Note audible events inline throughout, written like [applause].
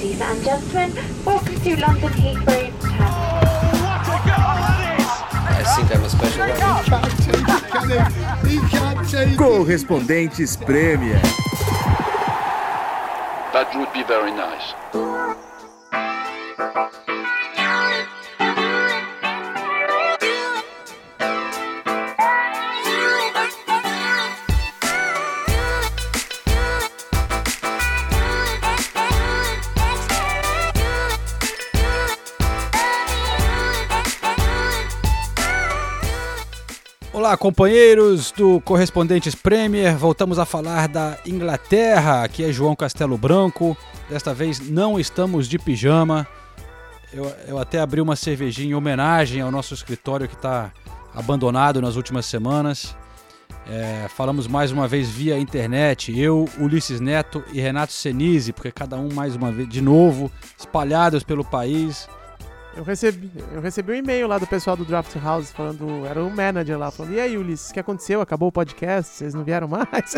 Ladies and gentlemen, welcome to London Heathrow I think I'm a special one. Correspondentes Premier. That would be very nice. Olá, companheiros do Correspondentes Premier. Voltamos a falar da Inglaterra. Aqui é João Castelo Branco. Desta vez não estamos de pijama. Eu, eu até abri uma cervejinha em homenagem ao nosso escritório que está abandonado nas últimas semanas. É, falamos mais uma vez via internet, eu, Ulisses Neto e Renato Senise, porque cada um mais uma vez, de novo, espalhados pelo país. Eu recebi, eu recebi um e-mail lá do pessoal do Draft House falando, era um manager lá, falando, e aí, Ulisses, o que aconteceu? Acabou o podcast? Vocês não vieram mais?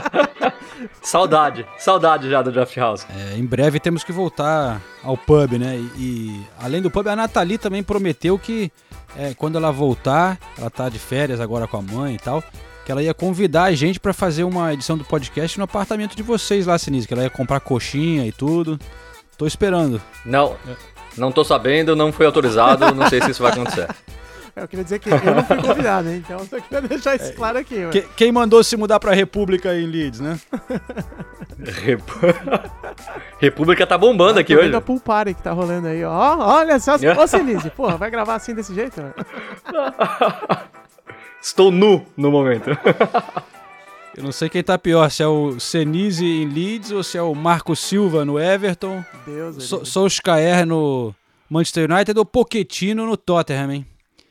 [laughs] saudade, saudade já do Draft House. É, em breve temos que voltar ao pub, né? E, e além do pub, a Nathalie também prometeu que é, quando ela voltar, ela tá de férias agora com a mãe e tal, que ela ia convidar a gente para fazer uma edição do podcast no apartamento de vocês lá, Sinise, que ela ia comprar coxinha e tudo. Tô esperando. Não. É. Não tô sabendo, não fui autorizado, não sei se isso vai acontecer. Eu queria dizer que eu não fui convidado, hein? Então só queria deixar isso claro aqui. Que, quem mandou se mudar pra República em Leeds, né? Rep... [laughs] República tá bombando ah, aqui hoje. a pool party que tá rolando aí, ó. Olha só. [laughs] Ô, Sinise, porra, vai gravar assim desse jeito? Estou nu no momento. [laughs] Eu não sei quem tá pior, se é o Senise em Leeds ou se é o Marco Silva no Everton. Deus, so, Solskjaer no Manchester United ou Pochettino no Tottenham, hein?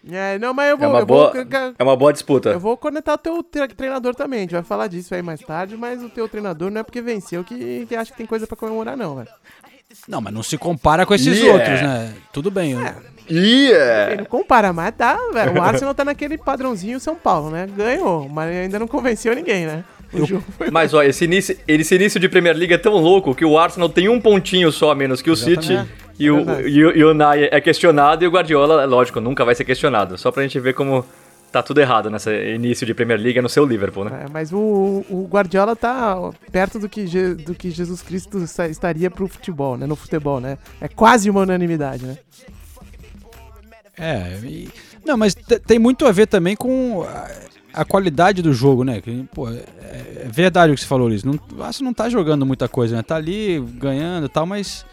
É, não, mas eu vou. É uma, eu boa, vou, é uma boa disputa. Eu vou conectar o teu treinador também. A gente vai falar disso aí mais tarde, mas o teu treinador não é porque venceu que, que acha que tem coisa para comemorar, não, velho. Não, mas não se compara com esses yeah. outros, né? Tudo bem. É. Yeah. Não compara, mas tá, velho. O Arsenal tá naquele padrãozinho São Paulo, né? Ganhou, mas ainda não convenceu ninguém, né? Eu, mas ó, esse início, esse início de Premier League é tão louco que o Arsenal tem um pontinho só a menos que o Exatamente. City. E, é o, e, o, e o Nai é questionado e o Guardiola, lógico, nunca vai ser questionado. Só pra gente ver como tá tudo errado nesse início de Premier League é no seu Liverpool, né? É, mas o, o Guardiola tá perto do que, do que Jesus Cristo estaria pro futebol, né? No futebol, né? É quase uma unanimidade, né? É, e... não, mas tem muito a ver também com a, a qualidade do jogo, né? Que, pô, é, é, verdade o que você falou, Luiz. Não, Arsenal não tá jogando muita coisa, né? Tá ali ganhando e tal, mas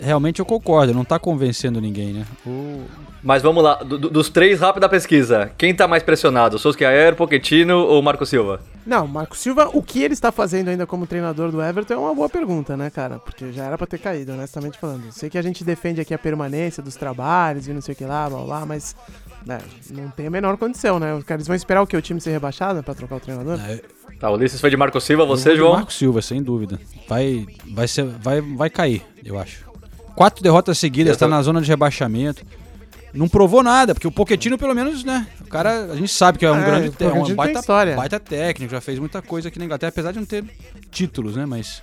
realmente eu concordo, não tá convencendo ninguém, né? O... Mas vamos lá, do, dos três, rápida pesquisa. Quem tá mais pressionado? Solskjaer, Pochettino ou Marco Silva? Não, Marco Silva, o que ele está fazendo ainda como treinador do Everton é uma boa pergunta, né, cara? Porque já era pra ter caído, honestamente falando. Sei que a gente defende aqui a permanência dos trabalhos e não sei o que lá, blá blá, mas né, não tem a menor condição, né? Eles vão esperar o que? O time ser rebaixado pra trocar o treinador? É. Tá, o Ulisses foi de Marco Silva, você, João? Marco Silva, sem dúvida. Vai, vai, ser, vai, vai cair, eu acho. Quatro derrotas seguidas, está na zona de rebaixamento. Não provou nada, porque o Poquetino, pelo menos, né? O cara, a gente sabe que é um é, grande é um baita, baita técnico, já fez muita coisa aqui na Inglaterra, apesar de não ter títulos, né? Mas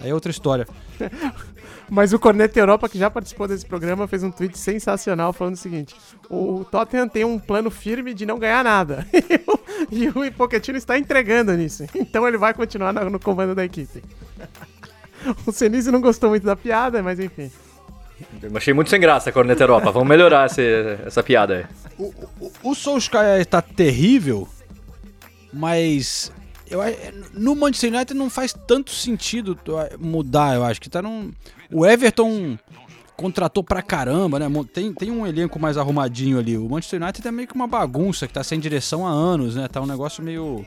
aí é outra história. [laughs] Mas o Corneta Europa, que já participou desse programa, fez um tweet sensacional falando o seguinte: o Tottenham tem um plano firme de não ganhar nada. [laughs] e o Pochettino está entregando nisso. Então ele vai continuar no comando da equipe. [laughs] o Senise não gostou muito da piada, mas enfim. Eu achei muito sem graça, Corneta Europa. Vamos melhorar esse, essa piada aí. O, o, o Solskjaer está terrível, mas eu, no Manchester United não faz tanto sentido mudar, eu acho que tá num... O Everton contratou pra caramba, né? Tem, tem um elenco mais arrumadinho ali. O Manchester United é meio que uma bagunça que tá sem direção há anos, né? Tá um negócio meio.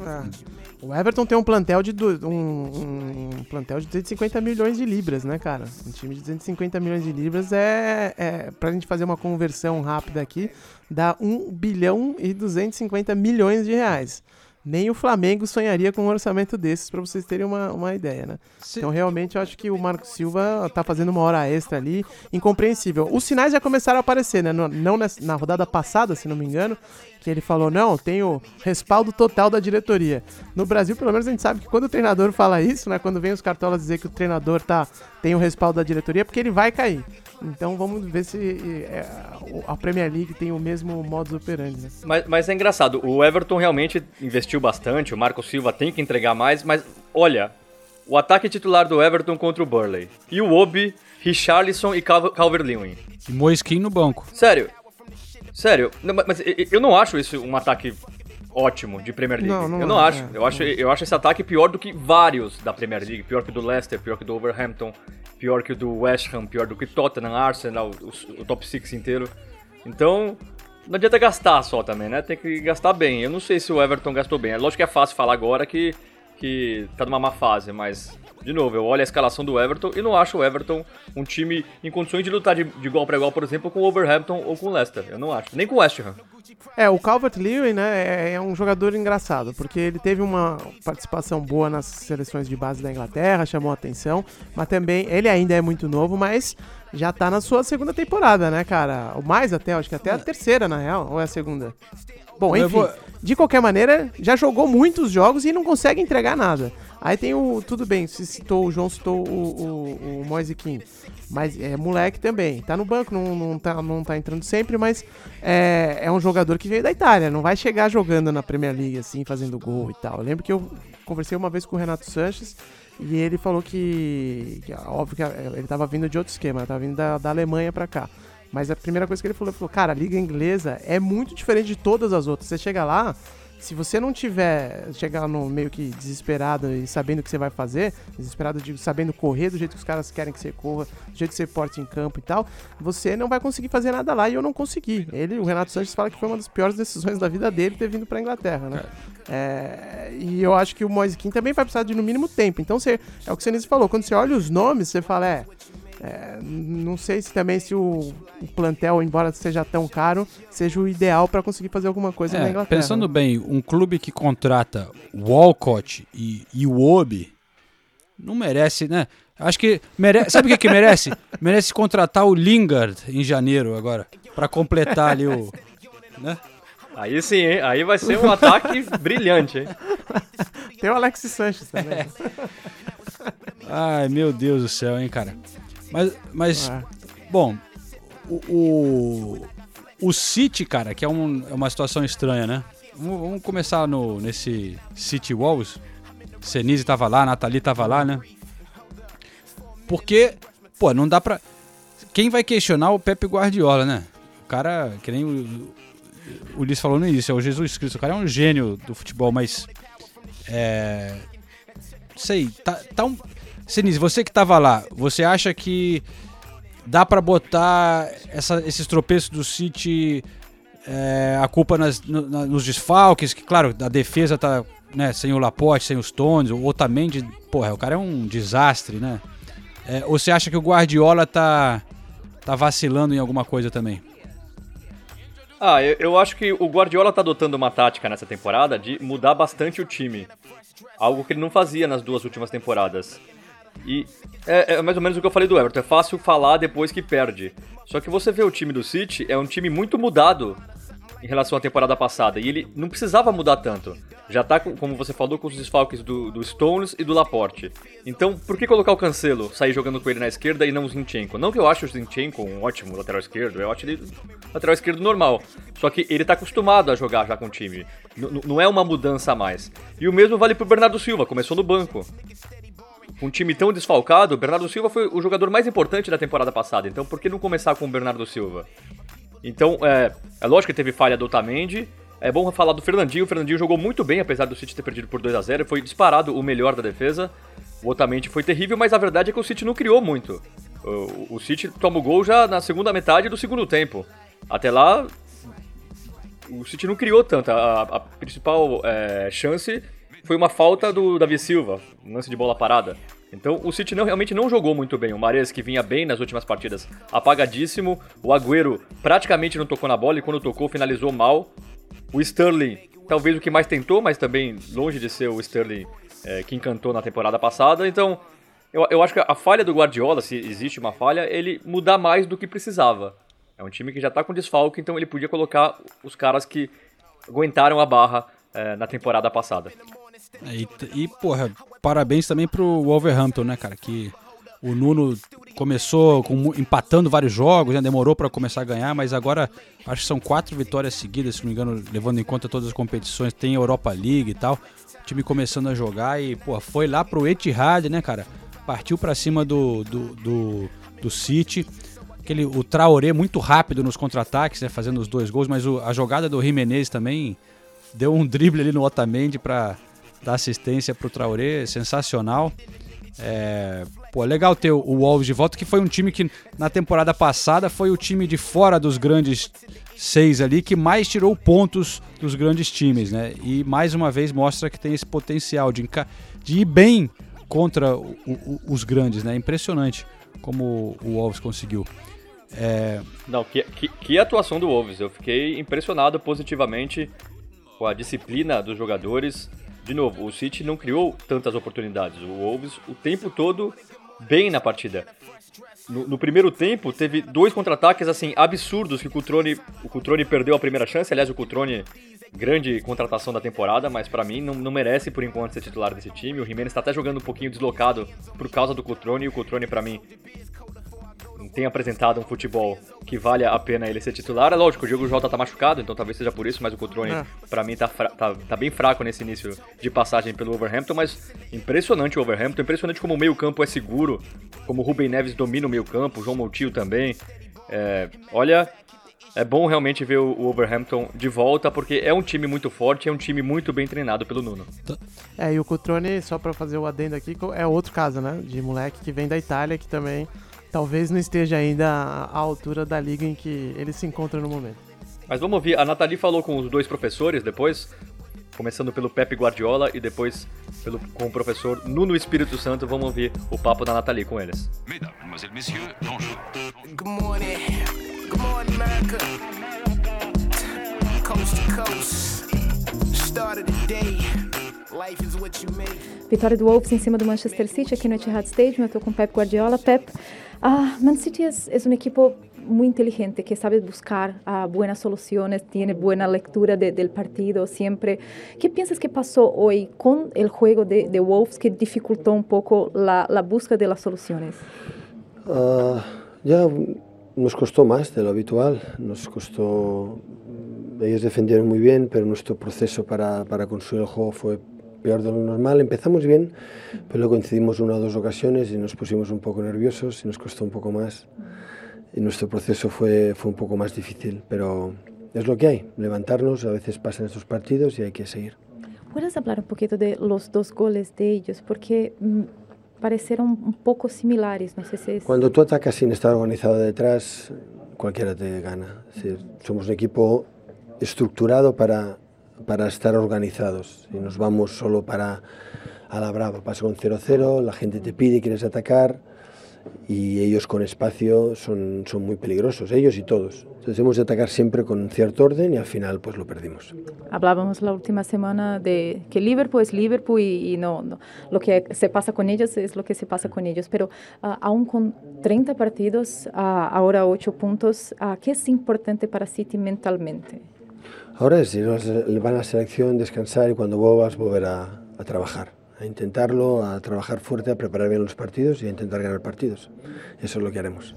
É. O Everton tem um plantel de um, um, plantel de 250 milhões de libras, né, cara? Um time de 250 milhões de libras é, é pra gente fazer uma conversão rápida aqui, dá 1 bilhão e 250 milhões de reais. Nem o Flamengo sonharia com um orçamento desses, pra vocês terem uma, uma ideia, né? Então, realmente, eu acho que o Marco Silva tá fazendo uma hora extra ali, incompreensível. Os sinais já começaram a aparecer, né? No- Não nessa- na rodada passada, se não me engano, que ele falou, não, tenho respaldo total da diretoria. No Brasil, pelo menos, a gente sabe que quando o treinador fala isso, né? Quando vem os cartolas dizer que o treinador tá, tem o respaldo da diretoria, é porque ele vai cair. Então, vamos ver se é, a Premier League tem o mesmo modus operandi, né? Mas, mas é engraçado, o Everton realmente investiu bastante, o Marco Silva tem que entregar mais, mas olha, o ataque titular do Everton contra o Burley. E o Obi, Richarlison e Cal- Calvert-Lewin. E Moiskin no banco. Sério, sério, não, mas eu não acho isso um ataque ótimo de Premier League. Não, não eu não é, acho. é, eu acho. Eu acho esse ataque pior do que vários da Premier League. Pior que o do Leicester, pior que o do Overhampton, pior que o do West Ham, pior do que Tottenham, Arsenal, o, o top 6 inteiro. Então, não adianta gastar só também, né? Tem que gastar bem. Eu não sei se o Everton gastou bem. É lógico que é fácil falar agora que, que tá numa má fase, mas. De novo, eu olho a escalação do Everton e não acho o Everton um time em condições de lutar de, de igual para igual, por exemplo, com o Overhampton ou com o Leicester. Eu não acho. Nem com o West Ham. É, o Calvert-Lewin, né, é, é um jogador engraçado, porque ele teve uma participação boa nas seleções de base da Inglaterra, chamou a atenção, mas também, ele ainda é muito novo, mas já tá na sua segunda temporada, né, cara? O mais até, acho que até a terceira, na real, ou é a segunda? Bom, enfim, vou- de qualquer maneira, já jogou muitos jogos e não consegue entregar nada. Aí tem o, tudo bem, se citou, o João citou o, o, o Moise Kean, mas é moleque também, tá no banco, não, não, tá, não tá entrando sempre, mas é, é um jogador que veio da Itália, não vai chegar jogando na Premier League assim, fazendo gol e tal. Eu lembro que eu conversei uma vez com o Renato Sanches e ele falou que, que óbvio que ele tava vindo de outro esquema, tava vindo da, da Alemanha pra cá. Mas a primeira coisa que ele falou, ele falou, cara, a liga inglesa é muito diferente de todas as outras. Você chega lá, se você não tiver, chegar no meio que desesperado e sabendo o que você vai fazer, desesperado de sabendo correr do jeito que os caras querem que você corra, do jeito que você porte em campo e tal, você não vai conseguir fazer nada lá e eu não consegui. Ele, o Renato Sanches fala que foi uma das piores decisões da vida dele ter vindo pra Inglaterra, né? É, e eu acho que o Moise também vai precisar de no mínimo tempo. Então você, é o que o Senise falou, quando você olha os nomes, você fala, é, é, não sei se também se o, o plantel, embora seja tão caro, seja o ideal pra conseguir fazer alguma coisa na É, Inglaterra. pensando bem, um clube que contrata Walcott e Iwobi não merece, né? Acho que merece. Sabe o que, que merece? [laughs] merece contratar o Lingard em janeiro agora, Pra completar ali o. Né? Aí sim, hein? Aí vai ser um ataque [laughs] brilhante, hein? Tem o Alexis Sanches também. Ai, meu Deus do céu, hein, cara. Mas, mas É. bom, o, o, o City, cara, que é, um- é uma situação estranha, né? Vamos, vamos começar no, nesse City Walls. Senise tava lá, Nathalie tava lá, né? Porque, pô, não dá pra. Quem vai questionar o Pepe Guardiola, né? O cara, que nem o, o Ulisses falou no início, é o Jesus Cristo. O cara é um gênio do futebol, mas. É. Sei, tá, tá um. Senise, você que tava lá, você acha que dá pra botar essa- esses tropeços do City é, a culpa nas- no- na- nos desfalques, que claro, a defesa tá né, sem o Laporte, sem os Stones, o Otamendi, porra, o cara é um desastre, né? É, ou você acha que o Guardiola tá, tá vacilando em alguma coisa também? Ah, eu, eu acho que o Guardiola tá adotando uma tática nessa temporada de mudar bastante o time. Algo que ele não fazia nas duas últimas temporadas. E é, é mais ou menos o que eu falei do Everton. É fácil falar depois que perde. Só que você vê o time do City, é um time muito mudado em relação à temporada passada. E ele não precisava mudar tanto. Já tá, com- como você falou, com os desfalques do, do Stones e do Laporte. Então, por que colocar o Cancelo, sair jogando com ele na esquerda e não o Zinchenko? Não que eu ache o Zinchenko um ótimo lateral esquerdo, acho ele lateral esquerdo normal. Só que ele tá acostumado a jogar já com o time. N- não é uma mudança a mais. E o mesmo vale pro Bernardo Silva, começou no banco. Com um time tão desfalcado, Bernardo Silva foi o jogador mais importante da temporada passada. Então, por que não começar com o Bernardo Silva? Então, é, é lógico que teve falha do Otamendi. É bom falar do Fernandinho. O Fernandinho jogou muito bem, apesar do City ter perdido por 2 a 0 Foi disparado o melhor da defesa. O Otamendi foi terrível, mas a verdade é que o City não criou muito. O, o City toma o gol já na segunda metade do segundo tempo. Até lá, o City não criou tanto. A, a principal é, chance foi uma falta do Davi Silva, um lance de bola parada. Então o City não, realmente não jogou muito bem. O Mares, que vinha bem nas últimas partidas, apagadíssimo. O Agüero praticamente não tocou na bola e quando tocou finalizou mal. O Sterling talvez o que mais tentou, mas também longe de ser o Sterling é, que encantou na temporada passada. Então, eu, eu acho que a falha do Guardiola, se existe uma falha, ele mudar mais do que precisava. É um time que já tá com desfalque, então ele podia colocar os caras que aguentaram a barra é, na temporada passada. E, e, porra, parabéns também pro Wolverhampton, né, cara? Que o Nuno começou com, empatando vários jogos, né? demorou para começar a ganhar, mas agora acho que são quatro vitórias seguidas, se não me engano, levando em conta todas as competições. Tem Europa League e tal. O time começando a jogar e, pô, foi lá pro Etihad, né, cara? Partiu para cima do, do, do, do City. Aquele, o Traoré muito rápido nos contra-ataques, né, fazendo os dois gols, mas o, a jogada do Jimenez também deu um drible ali no Otamendi para dar assistência pro Traoré, sensacional. É, pô, legal ter o Wolves de volta, que foi um time que na temporada passada foi o time de fora dos grandes seis ali que mais tirou pontos dos grandes times, né? E mais uma vez mostra que tem esse potencial de, de ir bem contra o, o, os grandes, né? Impressionante como o Wolves conseguiu. É... Não, que, que, que atuação do Wolves. Eu fiquei impressionado positivamente com a disciplina dos jogadores de novo, o City não criou tantas oportunidades. O Wolves o tempo todo bem na partida. No, no primeiro tempo, teve dois contra-ataques assim absurdos que o Cutrone, o Cutrone perdeu a primeira chance. Aliás, o Cutrone, grande contratação da temporada, mas para mim não, não, merece por enquanto ser titular desse time. O Jimenez está até jogando um pouquinho deslocado por causa do Cutrone e o Cutrone para mim tem apresentado um futebol que vale a pena ele ser titular. É lógico, o Diego Jota tá machucado, então talvez seja por isso, mas o Cotrone, é. para mim, tá, tá, tá, bem fraco nesse início de passagem pelo Overhampton, mas impressionante o Overhampton, impressionante como o meio-campo é seguro, como o Ruben Neves domina o meio-campo, o João Moutinho também. É, olha, é bom realmente ver o Overhampton de volta, porque é um time muito forte, é um time muito bem treinado pelo Nuno. É, e o Cotrone, só para fazer o adendo aqui, é outro caso, né? De moleque que vem da Itália, que também talvez não esteja ainda à altura da liga em que ele se encontra no momento. Mas vamos ouvir, a Nathalie falou com os dois professores depois, começando pelo Pepe Guardiola e depois pelo, com o professor Nuno Espírito Santo. Vamos ouvir o papo da Nathalie com eles. Mesdames, messieurs, bonjour. Good morning. Good morning, America. Coast to coast. Start of the day. Vitória do Wolves em cima do Manchester City aqui no Etihad Stadium. Eu estou com o Pep Guardiola. Pep, Ah, Man City es, es, un equipo muy inteligente que sabe buscar uh, buenas soluciones, tiene buena lectura de, del partido siempre. ¿Qué piensas que pasó hoy con el juego de, de Wolves que dificultó un poco la, la búsqueda de las soluciones? Uh, ya nos costó más de lo habitual, nos costó, ellos defendieron muy bien, pero nuestro proceso para, para construir el juego fue peor de lo normal. Empezamos bien, pero luego coincidimos una o dos ocasiones y nos pusimos un poco nerviosos y nos costó un poco más. Y nuestro proceso fue, fue un poco más difícil, pero es lo que hay. Levantarnos, a veces pasan estos partidos y hay que seguir. ¿Puedes hablar un poquito de los dos goles de ellos? Porque mm, parecieron un poco similares, no sé si es... Cuando tú atacas sin estar organizado detrás, cualquiera te gana. Es decir, somos un equipo estructurado para para estar organizados. Si nos vamos solo para a la brava, pasa con 0-0, la gente te pide, quieres atacar y ellos con espacio son, son muy peligrosos, ellos y todos. Entonces hemos de atacar siempre con cierto orden y al final pues lo perdimos. Hablábamos la última semana de que Liverpool es Liverpool y, no, lo que se pasa con ellos es lo que se pasa con ellos, pero uh, aún con 30 partidos, uh, ahora 8 puntos, uh, ¿qué es importante para City mentalmente? Ahora es ir van a la selección, descansar y cuando vuelvas volver a, a, trabajar, a intentarlo, a trabajar fuerte, a preparar bien los partidos y a intentar ganar partidos. Eso es lo que haremos.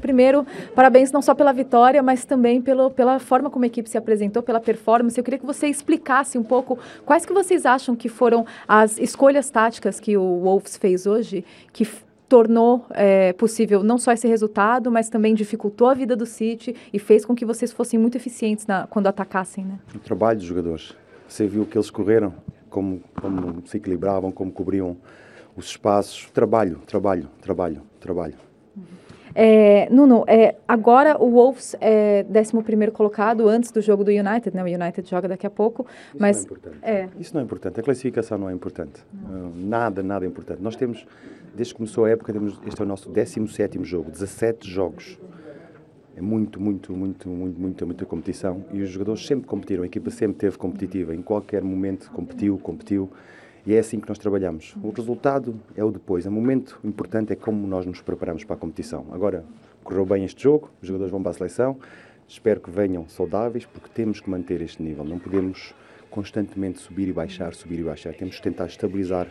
Primeiro, parabéns não só pela vitória, mas também pelo, pela forma como a equipe se apresentou, pela performance. Eu queria que você explicasse um pouco quais que vocês acham que foram as escolhas táticas que o Wolves fez hoje, que tornou é, possível não só esse resultado, mas também dificultou a vida do City e fez com que vocês fossem muito eficientes na, quando atacassem, né? O trabalho dos jogadores. Você viu que eles correram, como, como se equilibravam, como cobriam os espaços. Trabalho, trabalho, trabalho, trabalho. É, Nuno, é, agora o Wolves é 11 colocado antes do jogo do United, né? O United joga daqui a pouco, Isso mas não é importante. É. Isso não é importante. A classificação não é importante. Não. Nada, nada é importante. Nós temos desde que começou a época, temos, este é o nosso 17 jogo, 17 jogos. É muito, muito, muito, muito, muita, muita competição e os jogadores sempre competiram, a equipa sempre teve competitiva, em qualquer momento competiu, competiu e é assim que nós trabalhamos. O resultado é o depois, o momento importante é como nós nos preparamos para a competição. Agora, correu bem este jogo, os jogadores vão para a seleção, espero que venham saudáveis porque temos que manter este nível, não podemos constantemente subir e baixar, subir e baixar, temos que tentar estabilizar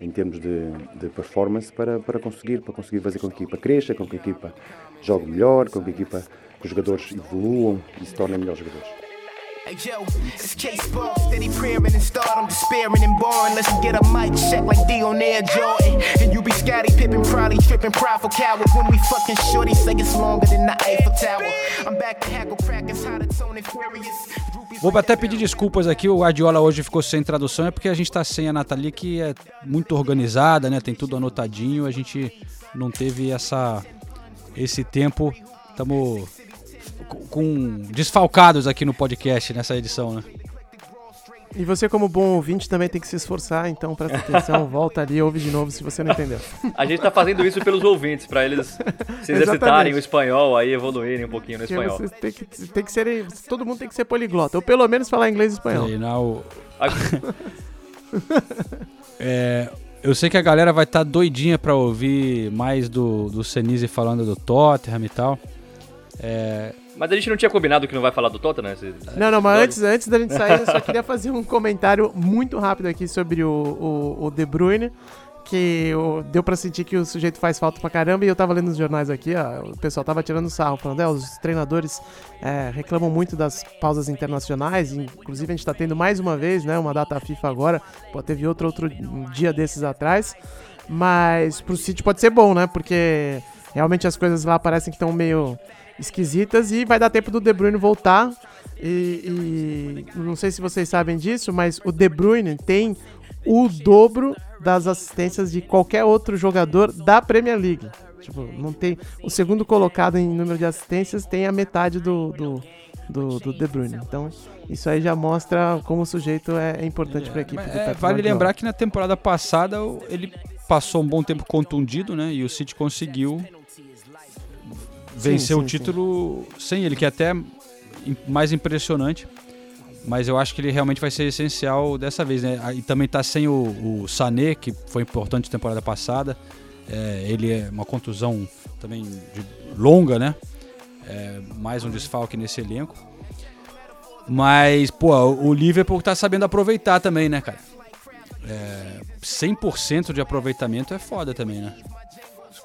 em termos de, de performance para, para, conseguir, para conseguir fazer com que a equipa cresça, com que a equipa jogue melhor, com que a equipa, que os jogadores evoluam e se tornem melhores jogadores. Hey Joe, it's steady praying and stardom, despairing and. Let's get a mic check like Air Jordan. And you be Scotty Pippin, probably tripping, prideful coward. When we fucking shorty, say it's longer than the Eiffel Tower. I'm back to hackle crackers, how to tone and furious. Vou até pedir desculpas aqui, o Guardiola hoje ficou sem tradução, é porque a gente tá sem a Nathalie, que é muito organizada, né? Tem tudo anotadinho, a gente não teve essa esse tempo. Estamos com desfalcados aqui no podcast nessa edição, né? E você, como bom ouvinte, também tem que se esforçar, então presta atenção, [laughs] volta ali, ouve de novo se você não entendeu. A gente tá fazendo isso pelos ouvintes, para eles se [laughs] exercitarem o espanhol, aí evoluírem um pouquinho no espanhol. Tem que, tem que ser, todo mundo tem que ser poliglota, ou pelo menos falar inglês e espanhol. Treinar o... [laughs] é, eu sei que a galera vai estar tá doidinha para ouvir mais do, do Senise falando do Tottenham e tal. É, mas a gente não tinha combinado que não vai falar do Tottenham, né? Não, não, mas antes, antes da gente sair, eu só [laughs] queria fazer um comentário muito rápido aqui sobre o, o, o De Bruyne que deu pra sentir que o sujeito faz falta pra caramba. E eu tava lendo nos jornais aqui, ó, o pessoal tava tirando sarro, falando, é, os treinadores é, reclamam muito das pausas internacionais. Inclusive, a gente tá tendo mais uma vez, né, uma data FIFA agora. Pô, teve outro, outro dia desses atrás. Mas pro City pode ser bom, né? Porque realmente as coisas lá parecem que estão meio esquisitas e vai dar tempo do De Bruyne voltar. E, e, não sei se vocês sabem disso, mas o De Bruyne tem o dobro das assistências de qualquer outro jogador da Premier League. Tipo, não tem. O segundo colocado em número de assistências tem a metade do, do, do, do De Bruyne. Então, isso aí já mostra como o sujeito é, importante é, para a equipe. É, vale lembrar que na temporada passada ele passou um bom tempo contundido, né? E o City conseguiu vencer sim, o título sim. sem ele, que é até mais impressionante. Mas eu acho que ele realmente vai ser essencial dessa vez, né? E também tá sem o, o Sané, que foi importante temporada passada. É, ele é uma contusão também longa, né? É, mais um desfalque nesse elenco. Mas, pô, o Liverpool tá sabendo aproveitar também, né, cara? É, 100% de aproveitamento é foda também, né?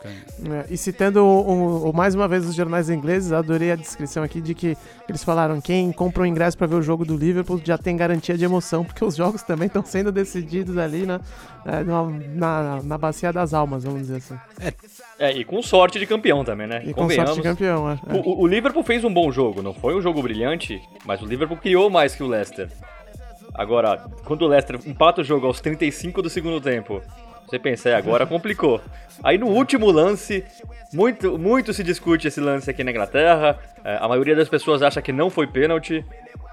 É, e citando o, o, mais uma vez os jornais ingleses, adorei a descrição aqui de que eles falaram quem compra o ingresso para ver o jogo do Liverpool já tem garantia de emoção, porque os jogos também estão sendo decididos ali na, é, na, na, na, bacia das almas, vamos dizer assim. É, é, e com sorte de campeão também, né? E com sorte de campeão, é. é. O, o Liverpool fez um bom jogo, não foi um jogo brilhante, mas o Liverpool criou mais que o Leicester. Agora, quando o Leicester empata o jogo aos 35 do segundo tempo você pensa, é, agora complicou. Aí no último lance, muito, muito se discute esse lance aqui na Inglaterra. É, a maioria das pessoas acha que não foi pênalti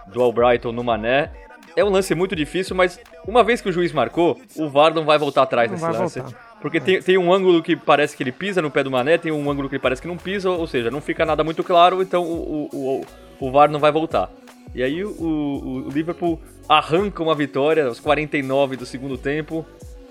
do Albrighton no Mané. É um lance muito difícil, mas uma vez que o juiz marcou, o VAR não vai voltar atrás não nesse lance. Voltar. Porque tem, tem um ângulo que parece que ele pisa no pé do Mané, tem um ângulo que parece que não pisa, ou seja, não fica nada muito claro, então o, o, o, o VAR não vai voltar. E aí o, o, o Liverpool arranca uma vitória aos 49 do segundo tempo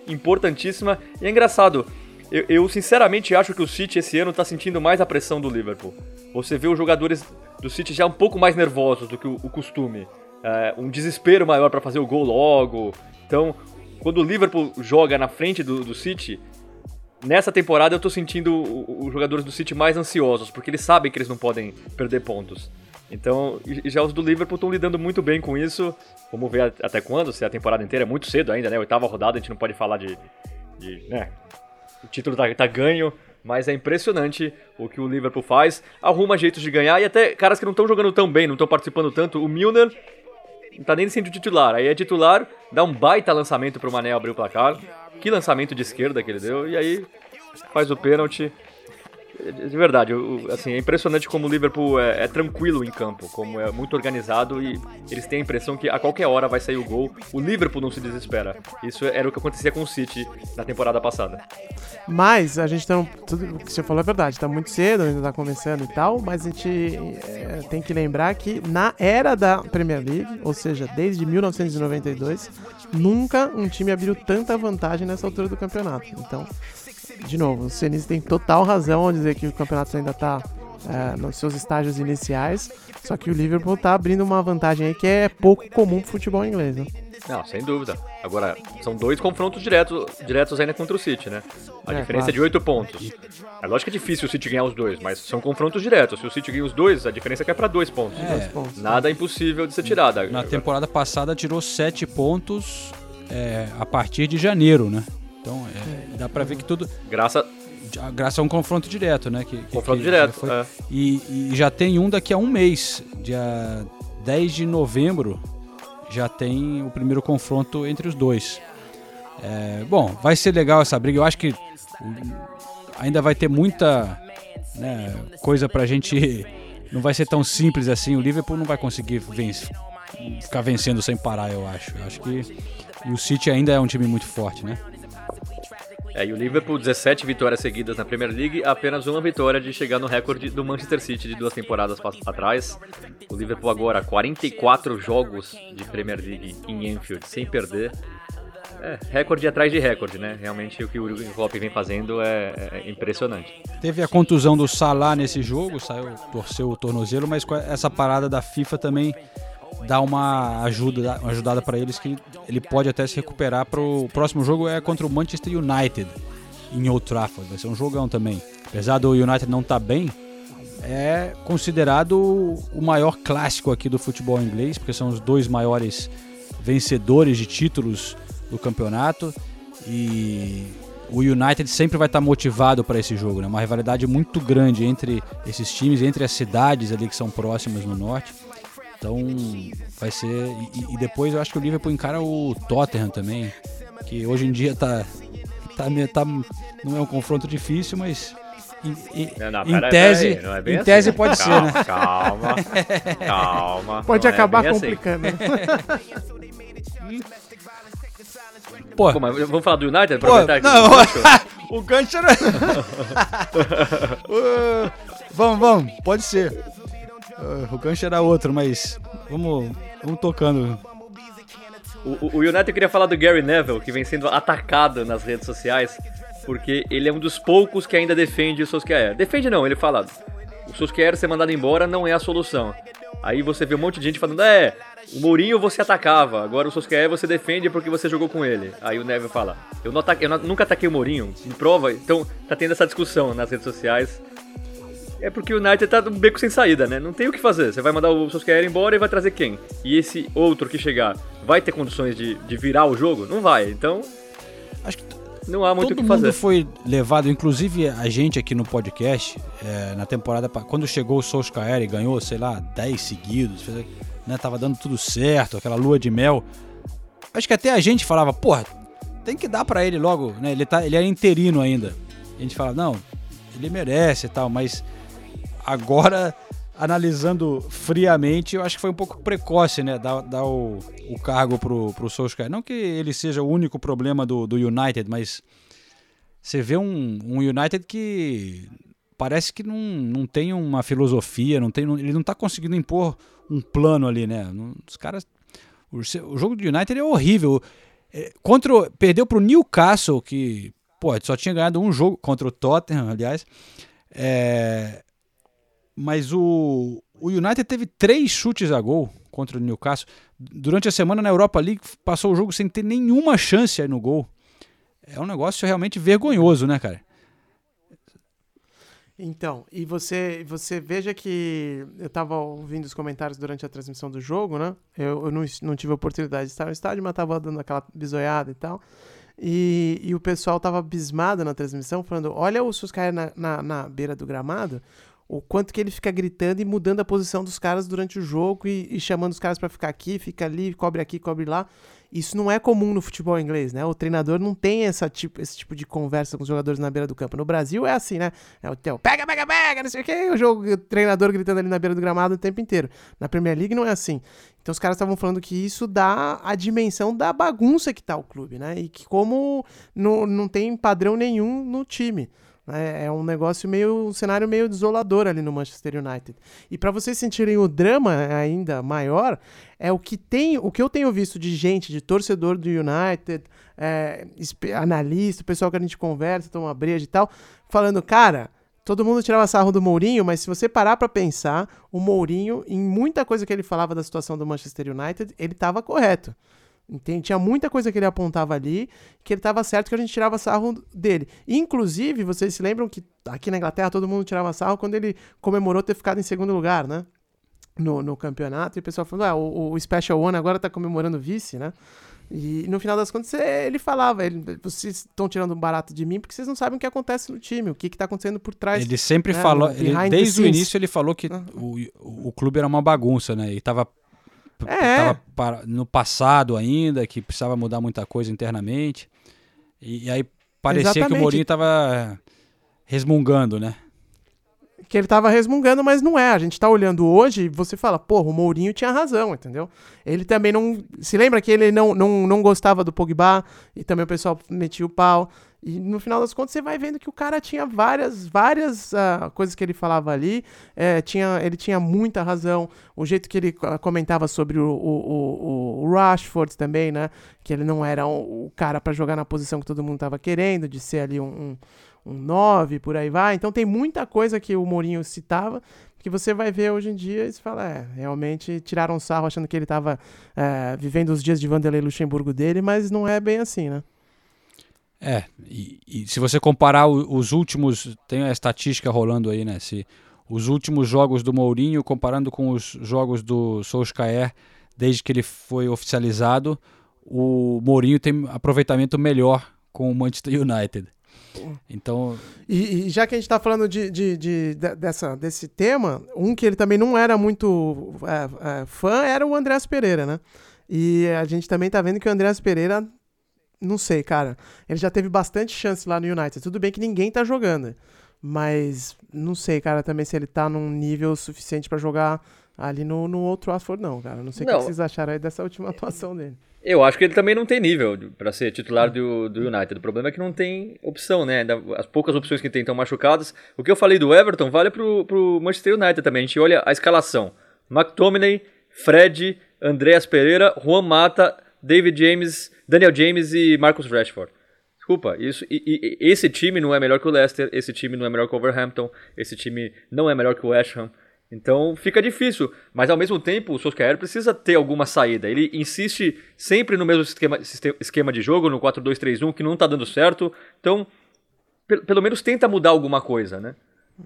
importantíssima. E é engraçado, eu, eu, sinceramente acho que o City esse ano está sentindo mais a pressão do Liverpool. Você vê os jogadores do City já um pouco mais nervosos do que o, o costume. É, um desespero maior para fazer o gol logo. Então, quando o Liverpool joga na frente do, do City, nessa temporada eu estou sentindo os jogadores do City mais ansiosos, porque eles sabem que eles não podem perder pontos. Então, já os do Liverpool estão lidando muito bem com isso. Vamos ver até quando, se a temporada inteira é muito cedo ainda, né? Oitava rodada, a gente não pode falar de. de né? O título tá, tá ganho, mas é impressionante o que o Liverpool faz. Arruma jeitos de ganhar e até caras que não estão jogando tão bem, não estão participando tanto. O Milner não tá nem sendo titular. Aí é titular, dá um baita lançamento pro Mané abrir o placar. Que lançamento de esquerda que ele deu, e aí faz o pênalti de verdade, assim, é impressionante como o Liverpool é, é tranquilo em campo, como é muito organizado e eles têm a impressão que a qualquer hora vai sair o gol. O Liverpool não se desespera. Isso era o que acontecia com o City na temporada passada. Mas a gente tá. Tudo o que você falou é verdade, tá muito cedo, ainda tá começando e tal, mas a gente é, tem que lembrar que na era da Premier League, ou seja, desde 1992, nunca um time abriu tanta vantagem nessa altura do campeonato. Então, de novo, o Senise tem total razão ao dizer que o campeonato ainda tá é, nos seus estágios iniciais, só que o Liverpool tá abrindo uma vantagem aí que é pouco comum pro futebol inglês, né? Não, sem dúvida. Agora, são dois confrontos diretos, diretos ainda contra o City, né? A É, diferença claro. é de 8 pontos. É lógico que é difícil o City ganhar os dois, mas são confrontos diretos. Se o City ganha os dois, a diferença dois pontos. É. Dois pontos. Nada é impossível de ser tirada. Na temporada passada tirou 7 pontos é, a partir de janeiro, né? Então é, dá pra ver que tudo. Graça, Graças a um confronto direto, né? Que, confronto que direto. foi- é. E, e já tem um daqui a um mês, dia 10 de novembro, já tem o primeiro confronto entre os dois. É, bom, vai ser legal essa briga. Eu acho que ainda vai ter muita né, coisa pra gente. [laughs] Não vai ser tão simples assim. O Liverpool não vai conseguir vencer- ficar vencendo sem parar, eu acho. Eu acho que e o City ainda é um time muito forte, né? É, e o Liverpool, 17 vitórias seguidas na Premier League, apenas uma vitória de chegar no recorde do Manchester City de duas temporadas atrás. O Liverpool agora, 44 jogos de Premier League em Anfield, sem perder. É, recorde atrás de recorde, né? Realmente o que o Klopp vem fazendo é, é impressionante. Teve a contusão do Salah nesse jogo, saiu, torceu o tornozelo, mas essa parada da FIFA também dá uma ajuda, uma ajudada para eles que ele pode até se recuperar para o próximo jogo é contra o Manchester United em Old Trafford, vai ser um jogão também. Apesar do United não estar bem, é considerado o maior clássico aqui do futebol inglês, porque são os dois maiores vencedores de títulos do campeonato e o United sempre vai estar motivado para esse jogo, né? Uma rivalidade muito grande entre esses times, entre as cidades ali que são próximas no norte. Então vai ser e, e depois eu acho que o Liverpool encara o Tottenham também, que hoje em dia tá tá, tá não é um confronto difícil, mas Não, não, em tese, aí, não é bem em assim, tese né? pode ser, Calma, né? Calma, [laughs] calma. Pode não é acabar assim. complicando. né? [laughs] Pô, Pô, mas vamos falar do United? Pô, não, o [laughs] o gancho era. Uh, vamos, vamos, pode ser. Uh, o gancho era outro, mas vamos, vamos tocando. O, o- United queria falar do Gary Neville, que vem sendo atacado nas redes sociais, porque ele é um dos poucos que ainda defende o Solskjaer. Defende não, ele fala, o Solskjaer ser mandado embora não é a solução. Aí você vê um monte de gente falando, é, o Mourinho você atacava, agora o Solskjaer você defende porque você jogou com ele. Aí o Neville fala, eu, não ataque- eu não- nunca ataquei o Mourinho, me prova. Então tá tendo essa discussão nas redes sociais. É porque o United tá num beco sem saída, né? Não tem o que fazer. Você vai mandar o Solskjaer embora e vai trazer quem? E esse outro que chegar vai ter condições de, de virar o jogo? Não vai. Então, Acho que não há muito todo o que mundo fazer. foi levado, inclusive a gente aqui no podcast, é, na temporada, quando chegou o Solskjaer e ganhou, sei lá, 10 seguidos, fez, né, tava dando tudo certo, aquela lua de mel. Acho que até a gente falava, porra, tem que dar pra ele logo, né? Ele, tá, ele é interino ainda. A gente fala, não, ele merece e tal, mas agora, analisando friamente, eu acho que foi um pouco precoce, né? Dar, dar o, o cargo pro, pro Solskjaer. Não que ele seja o único problema do, do United, mas você vê um, um United que parece que não, não tem uma filosofia, não tem, não- ele não tá conseguindo impor um plano ali, né? Os caras. O, o jogo do United é horrível. É, contra, o- perdeu pro Newcastle, que pô, só tinha ganhado um jogo contra o Tottenham, aliás. É, mas o, o United teve três chutes a gol contra o Newcastle. Durante a semana na Europa League passou o jogo sem ter nenhuma chance aí no gol. É um negócio realmente vergonhoso, né, cara? Então, e você, você veja que eu tava ouvindo os comentários durante a transmissão do jogo, né? Eu, eu não, não tive a oportunidade de estar no estádio, mas tava dando aquela bisoiada e tal. E, e o pessoal tava abismado na transmissão, falando: olha o Suscaia na, na, na beira do gramado, o quanto que ele fica gritando e mudando a posição dos caras durante o jogo e, e chamando os caras para ficar aqui, fica ali, cobre aqui, cobre lá. Isso não é comum no futebol inglês, né? O treinador não tem essa tipo, esse tipo de conversa com os jogadores na beira do campo. No Brasil é assim, né? É o teu pega, pega, pega, não sei o que, o jogo, o treinador gritando ali na beira do gramado o tempo inteiro. Na Premier League não é assim. Então os caras estavam falando que isso dá a dimensão da bagunça que tá o clube, né? E que como não, não tem padrão nenhum no time. É, é um negócio meio, um cenário meio desolador ali no Manchester United. E para vocês sentirem o drama ainda maior, é o que tem, o que eu tenho visto de gente, de torcedor do United, é, analista, o pessoal que a gente conversa, toma breja e tal, falando, cara, todo mundo tirava sarro do Mourinho, mas se você parar para pensar, o Mourinho, em muita coisa que ele falava da situação do Manchester United, ele estava correto. Entende? Tinha muita coisa que ele apontava ali, que ele estava certo que a gente tirava sarro dele. Inclusive, vocês se lembram que aqui na Inglaterra todo mundo tirava sarro quando ele comemorou ter ficado em segundo lugar, né? No, no campeonato. E o pessoal falou: ah, o, o Special One agora está comemorando vice, né? E no final das contas ele falava: ele, vocês estão tirando um barato de mim porque vocês não sabem o que acontece no time, o que está acontecendo por trás. Ele sempre né, falou, ele, desde o início ele falou que o, o clube era uma bagunça, né? E tava é. Tava no passado ainda, que precisava mudar muita coisa internamente. E, e aí parecia Exatamente. que o Mourinho estava resmungando, né? Que ele estava resmungando, mas não é. A gente está olhando hoje e você fala, porra, o Mourinho tinha razão, entendeu? Ele também não. Se lembra que ele não, não, não gostava do Pogba e também o pessoal metia o pau. E no final das contas você vai vendo que o cara tinha várias, várias uh, coisas que ele falava ali. É, tinha, ele tinha muita razão. O jeito que ele comentava sobre o, o, o, Rashford também, né? Que ele não era o, cara para jogar na posição que todo mundo estava querendo, de ser ali um, um, um 9, por aí vai. Então tem muita coisa que o Mourinho citava que você vai ver hoje em dia e você fala, é, realmente tiraram sarro achando que ele estava é, vivendo os dias de Vanderlei Luxemburgo dele, mas não é bem assim, né? É, e, e, se você comparar os últimos, tem a estatística rolando aí, né? Se os últimos jogos do Mourinho comparando com os jogos do Solskjaer desde que ele foi oficializado, o Mourinho tem aproveitamento melhor com o Manchester United. Então. E, e já que a gente está falando de, de, de, de, dessa, desse tema, um que ele também não era muito é, é, fã era o Andreas Pereira, né? E a gente também tá vendo que o Andreas Pereira não sei, cara. Ele já teve bastante chance lá no United. Tudo bem que ninguém tá jogando. Mas não sei, cara, também se ele tá num nível suficiente para jogar ali no, no outro Trafford, não, cara. Não sei o que vocês acharam aí dessa última atuação dele. Eu acho que ele também não tem nível para ser titular do, do United. O problema é que não tem opção, né? As poucas opções que tem estão machucadas. O que eu falei do Everton vale pro, pro Manchester United também. A gente olha a escalação: McTominay, Fred, Andreas Pereira, Juan Mata, David James, Daniel James e Marcus Rashford. Desculpa, isso, e, e, esse time não é melhor que o Leicester, esse time não é melhor que o Wolverhampton, esse time não é melhor que o West Ham. Então fica difícil, mas ao mesmo tempo o Solskjaer precisa ter alguma saída. Ele insiste sempre no mesmo esquema, esquema de jogo, no 4-2-3-1, que não está dando certo. Então, pelo menos tenta mudar alguma coisa, né?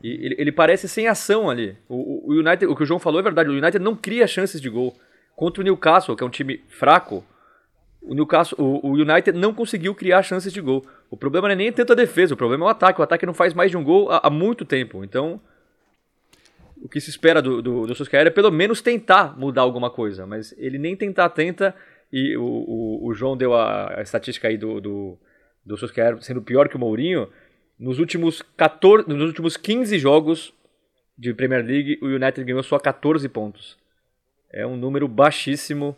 E ele, ele parece sem ação ali. O, o, United, o que o João falou é verdade, o United não cria chances de gol. Contra o Newcastle, que é um time fraco, o Newcastle, o, o, United não conseguiu criar chances de gol. O problema não é nem tanto a defesa, o problema é o ataque. O ataque não faz mais de um gol há, há muito tempo. Então, o que se espera do, do, do é pelo menos tentar mudar alguma coisa. Mas ele nem tentar tenta. E o, o, o João deu a, a, estatística aí do, do, do sendo pior que o Mourinho. Nos últimos, 14, nos últimos 15 jogos de Premier League, o United ganhou só 14 pontos. É um número baixíssimo.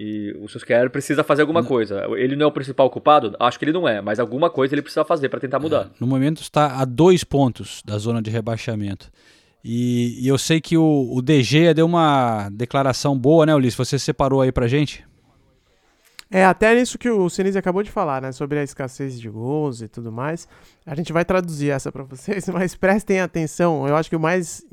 E o Solskjaer precisa fazer alguma não. coisa. Ele não é o principal culpado? Acho que ele não é, mas alguma coisa ele precisa fazer para tentar mudar. É, no momento está a dois pontos da zona de rebaixamento. E, e eu sei que o, o DG deu uma declaração boa, né, Ulisses? Você separou aí pra gente? É, até nisso que o Sinise acabou de falar, né? Sobre a escassez de gols e tudo mais. A gente vai traduzir essa para vocês, [laughs] mas prestem atenção. Eu acho que o mais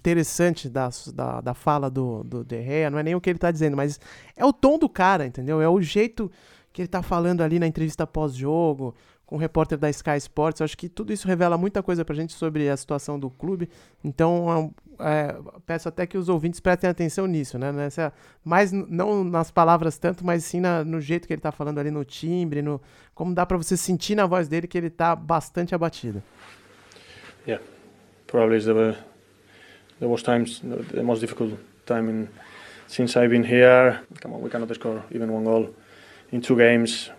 interessante da, da, da fala do, do De Gea, não é nem o que ele tá dizendo, mas é o tom do cara, entendeu? É o jeito que ele tá falando ali na entrevista pós-jogo, com o repórter da Sky Sports. Eu acho que tudo isso revela muita coisa pra gente sobre a situação do clube. Então, é, peço até que os ouvintes prestem atenção nisso, né? Nessa, mais não nas palavras tanto, mas sim na, no jeito que ele tá falando ali, no timbre, no como dá para você sentir na voz dele que ele tá bastante abatido. Yeah, probably the there was times the, most difficult time in since I've been here. Come on, we cannot score even one goal in two games.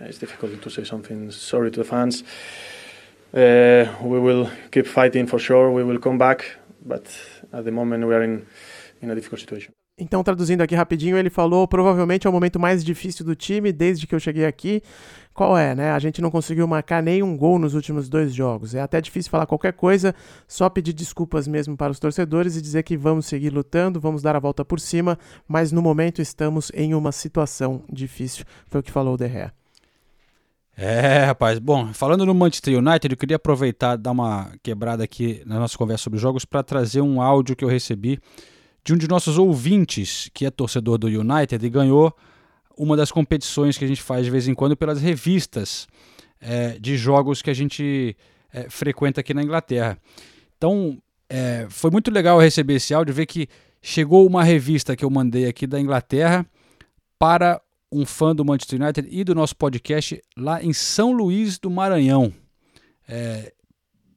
It's difficult to say something. Sorry to the fans. Uh, we will keep fighting for sure. We will come back, but at the moment we are in in a difficult situation. Então, traduzindo aqui rapidinho, ele falou: provavelmente é o momento mais difícil do time desde que eu cheguei aqui. Qual é, né? A gente não conseguiu marcar nenhum gol nos últimos dois jogos. É até difícil falar qualquer coisa, só pedir desculpas mesmo para os torcedores e dizer que vamos seguir lutando, vamos dar a volta por cima, mas no momento estamos em uma situação difícil. Foi o que falou o Derrea. É, rapaz. Bom, falando no Manchester United, eu queria aproveitar dar uma quebrada aqui na nossa conversa sobre jogos para trazer um áudio que eu recebi de um de nossos ouvintes, que é torcedor do United e ganhou uma das competições que a gente faz de vez em quando pelas revistas é, de jogos que a gente é, frequenta aqui na Inglaterra. Então, é, foi muito legal receber esse áudio, ver que chegou uma revista que eu mandei aqui da Inglaterra para um fã do Manchester United e do nosso podcast lá em São Luís do Maranhão. É,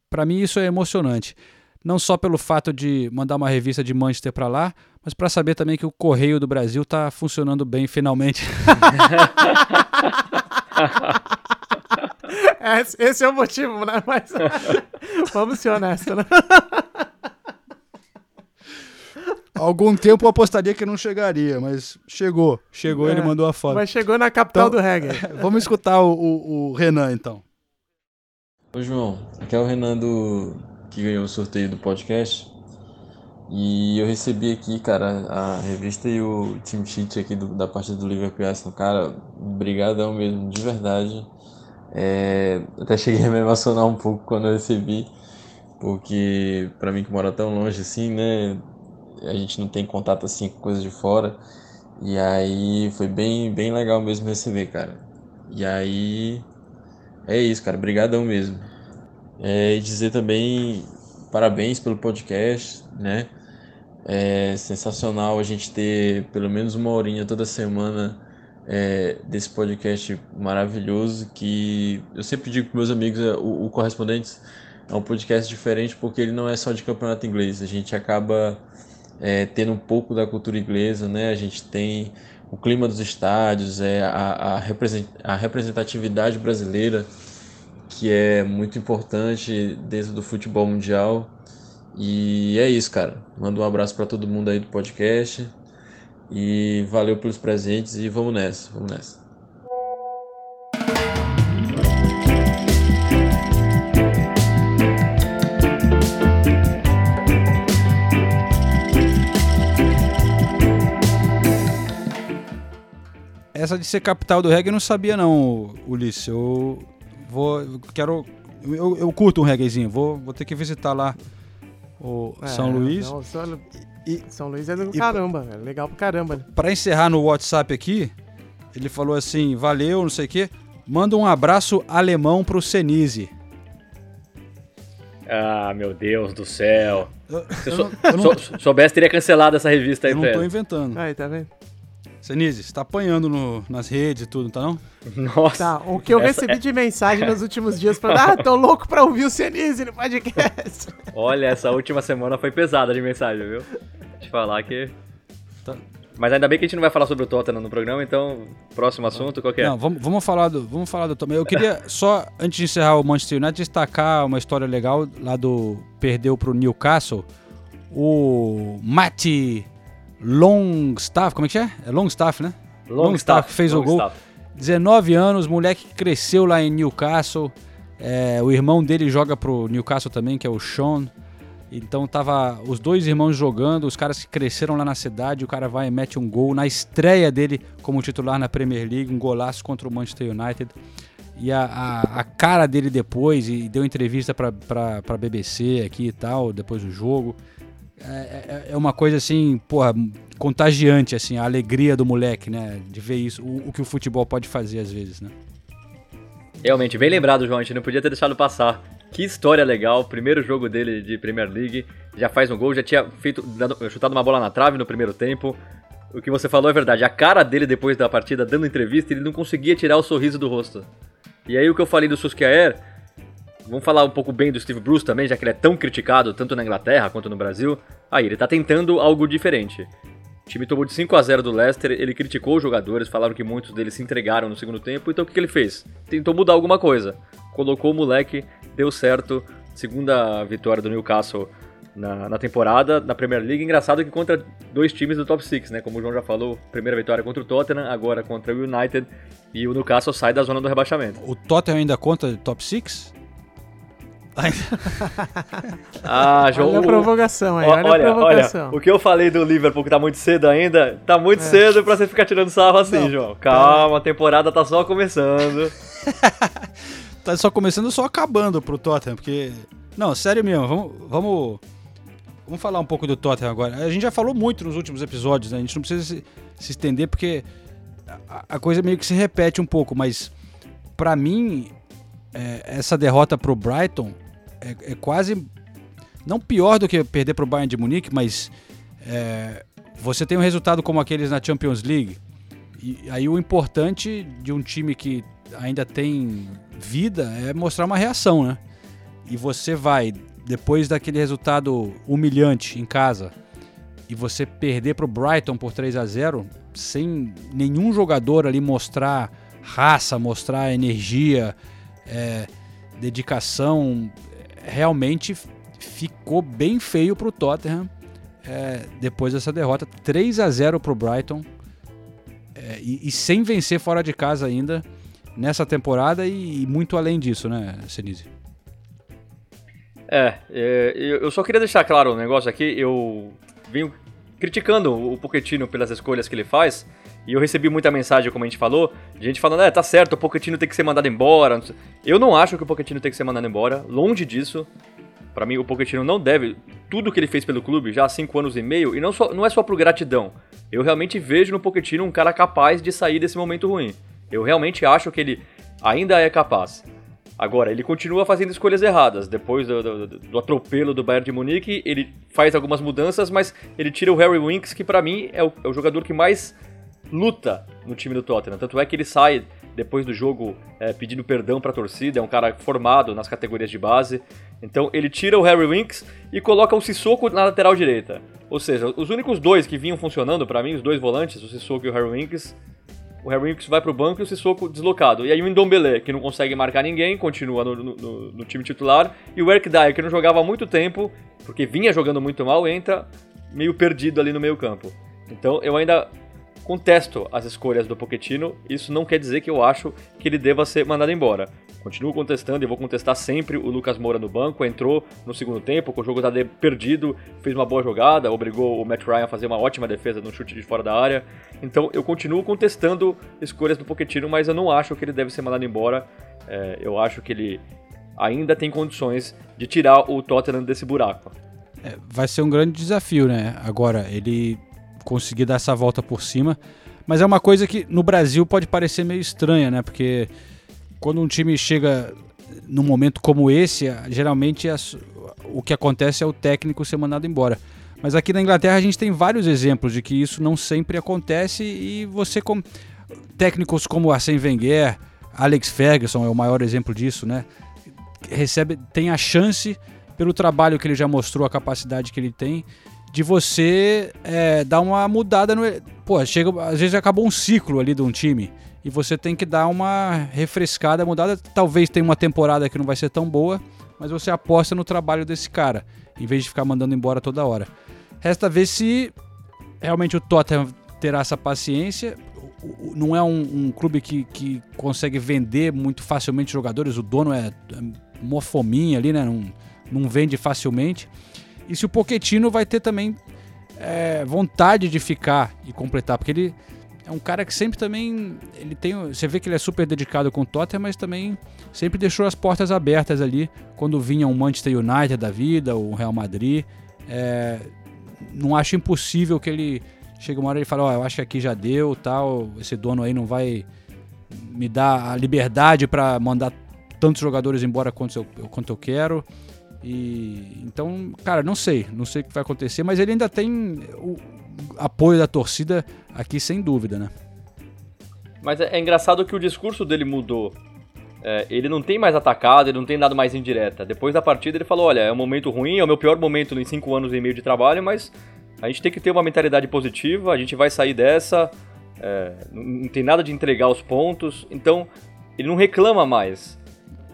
para mim isso é emocionante não só pelo fato de mandar uma revista de Manchester para lá, mas para saber também que o Correio do Brasil está funcionando bem finalmente. [laughs] Esse é o motivo, né? Mas [laughs] vamos ser honestos, né? Algum tempo eu apostaria que não chegaria, mas chegou. Chegou, é, ele mandou a foto. Mas chegou na capital então, do reggae. [laughs] Vamos escutar o, o, o Renan, então. Ô, João, aqui é o Renan do que ganhou o sorteio do podcast. E eu recebi aqui, cara, a revista e o team sheet aqui do, da parte do Liverpool Arsenal. Cara, brigadão mesmo, de verdade. É, até cheguei a me emocionar um pouco quando eu recebi, porque para mim que mora tão longe assim, né, a gente não tem contato assim com coisas de fora. E aí foi bem, bem legal mesmo receber, cara. E aí é isso, cara, brigadão mesmo. É, e dizer também parabéns pelo podcast, né? É sensacional a gente ter pelo menos uma horinha toda semana é, desse podcast maravilhoso que eu sempre digo para meus amigos, é, o, o Correspondentes é um podcast diferente porque ele não é só de campeonato inglês, a gente acaba é, tendo um pouco da cultura inglesa, né? A gente tem o clima dos estádios, é, a, a representatividade brasileira que é muito importante dentro do futebol mundial. E é isso, cara. Mando um abraço para todo mundo aí do podcast. E valeu pelos presentes e vamos nessa, vamos nessa. Essa de ser capital do reggae eu não sabia não, Ulisses. Eu Vou, quero. Eu, eu curto um reggaezinho, vou, vou ter que visitar lá o é, São Luís. Não, São, e, São Luís é do caramba, é legal pra caramba. Né? Pra encerrar no WhatsApp aqui, ele falou assim: valeu, não sei o quê. Manda um abraço alemão pro Senise. Ah, meu Deus do céu. Se eu, eu não, sou, soubesse, teria cancelado essa revista aí, Eu não tô inventando. Aí, tá vendo? Senise, você tá apanhando no, nas redes e tudo, tá não? Nossa. Tá, o que eu recebi é... de mensagem nos últimos dias falando, ah, tô louco pra ouvir o Senise no podcast. [laughs] Olha, essa última semana foi pesada de mensagem, viu? Te falar que... Tá. Mas ainda bem que a gente não vai falar sobre o Tottenham no programa, então, próximo assunto, qual é? Não, vamos, vamos falar do, vamos falar do Tottenham. Eu queria [laughs] só, antes de encerrar o Manchester United, destacar uma história legal lá do perdeu pro Newcastle. O Mati Longstaff, como é que é? É Longstaff, né? Longstaff, fez Long o gol. Staff. 19 anos, moleque que cresceu lá em Newcastle. É, o irmão dele joga pro Newcastle também, que é o Sean. Então tava os dois irmãos jogando, os caras que cresceram lá na cidade, o cara vai e mete um gol na estreia dele como titular na Premier League, um golaço contra o Manchester United. E a, a, a cara dele depois, e deu entrevista pra, pra, pra BBC aqui e tal, depois do jogo. É, é, é, uma coisa assim, porra, contagiante, assim, a alegria do moleque, né? De ver isso, o, o, que o futebol pode fazer às vezes, né? Realmente, bem lembrado, João, a gente não podia ter deixado passar. Que história legal, primeiro jogo dele de Premier League, já faz um gol, já tinha feito, chutado uma bola na trave no primeiro tempo. O que você falou é verdade, a cara dele depois da partida, dando entrevista, ele não conseguia tirar o sorriso do rosto. E aí o que eu falei do Susqueyer Vamos falar um pouco bem do Steve Bruce também, já que ele é tão criticado tanto na Inglaterra quanto no Brasil. Aí, ele tá tentando algo diferente. O time tomou de 5 a 0 do Leicester, ele criticou os jogadores, falaram que muitos deles se entregaram no segundo tempo, então o que, ele fez? Tentou mudar alguma coisa. Colocou o moleque, deu certo. Segunda vitória do Newcastle na, na, temporada, na Premier League. Engraçado que contra dois times do top 6, né? Como o João já falou, primeira vitória contra o Tottenham, agora contra o United e o Newcastle sai da zona do rebaixamento. O Tottenham ainda conta top 6? [laughs] ah, João. Olha a provocação aí, olha, olha, a provocação. Olha, o que eu falei do Liverpool que tá muito cedo ainda, tá muito é. cedo pra você ficar tirando sarro assim, Não, João. Calma, a temporada tá só começando. [laughs] tá só começando, só acabando pro Tottenham, porque. Não, sério mesmo, vamos. Vamos, vamos falar um pouco do Tottenham agora. A gente já falou muito nos últimos episódios, né? A gente não precisa se, se estender porque a, a coisa meio que se repete um pouco, mas para mim, é, essa derrota pro Brighton é, é, quase não pior do que perder pro Bayern de Munique, mas é, você tem um resultado como aqueles na Champions League. E aí o importante de um time que ainda tem vida é mostrar uma reação, né? E você vai, depois daquele resultado humilhante em casa, e você perder pro Brighton por 3 a 0 sem nenhum jogador ali mostrar raça, mostrar energia, é, dedicação, realmente ficou bem feio para o Tottenham é, depois dessa derrota. 3 a 0 para o Brighton é, e, e, sem vencer fora de casa ainda nessa temporada e, e muito além disso, né, Senise? É, é, eu só queria deixar claro um negócio aqui. Eu venho criticando o Pochettino pelas escolhas que ele faz. E eu recebi muita mensagem, como a gente falou, gente falando, é, tá certo, o Pochettino tem que ser mandado embora. Eu não acho que o Pochettino tem que ser mandado embora, longe disso. Para mim, o Pochettino não deve tudo que ele fez pelo clube já há cinco anos e meio, e não, só, não é só por gratidão. Eu realmente vejo no Pochettino um cara capaz de sair desse momento ruim. Eu realmente acho que ele ainda é capaz. Agora, ele continua fazendo escolhas erradas. Depois do, do, do, atropelo do Bayern de Munique, ele faz algumas mudanças, mas ele tira o Harry Winks, que para mim é o, é o jogador que mais luta no time do Tottenham. Tanto é que ele sai depois do jogo é, pedindo perdão para a torcida, é um cara formado nas categorias de base. Então ele tira o Harry Winks e coloca o Sissoko na lateral direita. Ou seja, os únicos dois que vinham funcionando para mim, os dois volantes, o Sissoko e o Harry Winks, o Harry Winks vai pro banco e o Sissoko deslocado. E aí o Ndombele, que não consegue marcar ninguém, continua no, no, no time titular. E o Eric Dyer, que não jogava há muito tempo, porque vinha jogando muito mal, entra meio perdido ali no meio campo. Então eu ainda contesto as escolhas do Pochettino, isso não quer dizer que eu acho que ele deva ser mandado embora. Continuo contestando e vou contestar sempre o Lucas Moura no banco, entrou no segundo tempo, com o jogo estava perdido, fez uma boa jogada, obrigou o Matt Ryan a fazer uma ótima defesa no chute de fora da área. Então eu continuo contestando escolhas do Pochettino, mas eu não acho que ele deve ser mandado embora. É, eu acho que ele ainda tem condições de tirar o Tottenham desse buraco. É, vai ser um grande desafio, né? Agora, ele conseguir dar essa volta por cima. Mas é uma coisa que no Brasil pode parecer meio estranha, né? Porque quando um time chega num momento como esse, geralmente o que acontece é o técnico ser mandado embora. Mas aqui na Inglaterra a gente tem vários exemplos de que isso não sempre acontece e você com técnicos como Arsene Wenger, Alex Ferguson é o maior exemplo disso, né? Recebe, tem a chance pelo trabalho que ele já mostrou, a capacidade que ele tem de você é, dar uma mudada no. Pô, chega, às vezes acabou um ciclo ali de um time e você tem que dar uma refrescada, mudada. Talvez tenha uma temporada que não vai ser tão boa, mas você aposta no trabalho desse cara, em vez de ficar mandando embora toda hora. Resta ver se realmente o Tottenham terá essa paciência. Não é um, um clube que, que consegue vender muito facilmente jogadores, o dono é, é uma fominha ali, né? Não, não vende facilmente e se o Poquetino vai ter também é, vontade de ficar e completar, porque ele é um cara que sempre também ele tem, você vê que ele é super dedicado com o Tottenham, mas também sempre deixou as portas abertas ali quando vinha um Manchester United da vida, o Real Madrid. É, não acho impossível que ele chegue uma hora e fale, ó, oh, eu acho que aqui já deu, tal, esse dono aí não vai me dar a liberdade para mandar tantos jogadores embora quanto eu, quanto eu quero. E então, cara, não sei, não sei o que vai acontecer, mas ele ainda tem o apoio da torcida aqui sem dúvida, né? Mas é, é engraçado que o discurso dele mudou é, ele não tem mais atacado, ele não tem dado mais indireta. Depois da partida ele falou, olha, é um momento ruim, é o meu pior momento em cinco anos e meio de trabalho, mas a gente tem que ter uma mentalidade positiva, a gente vai sair dessa, é, não tem nada de entregar os pontos, então ele não reclama mais.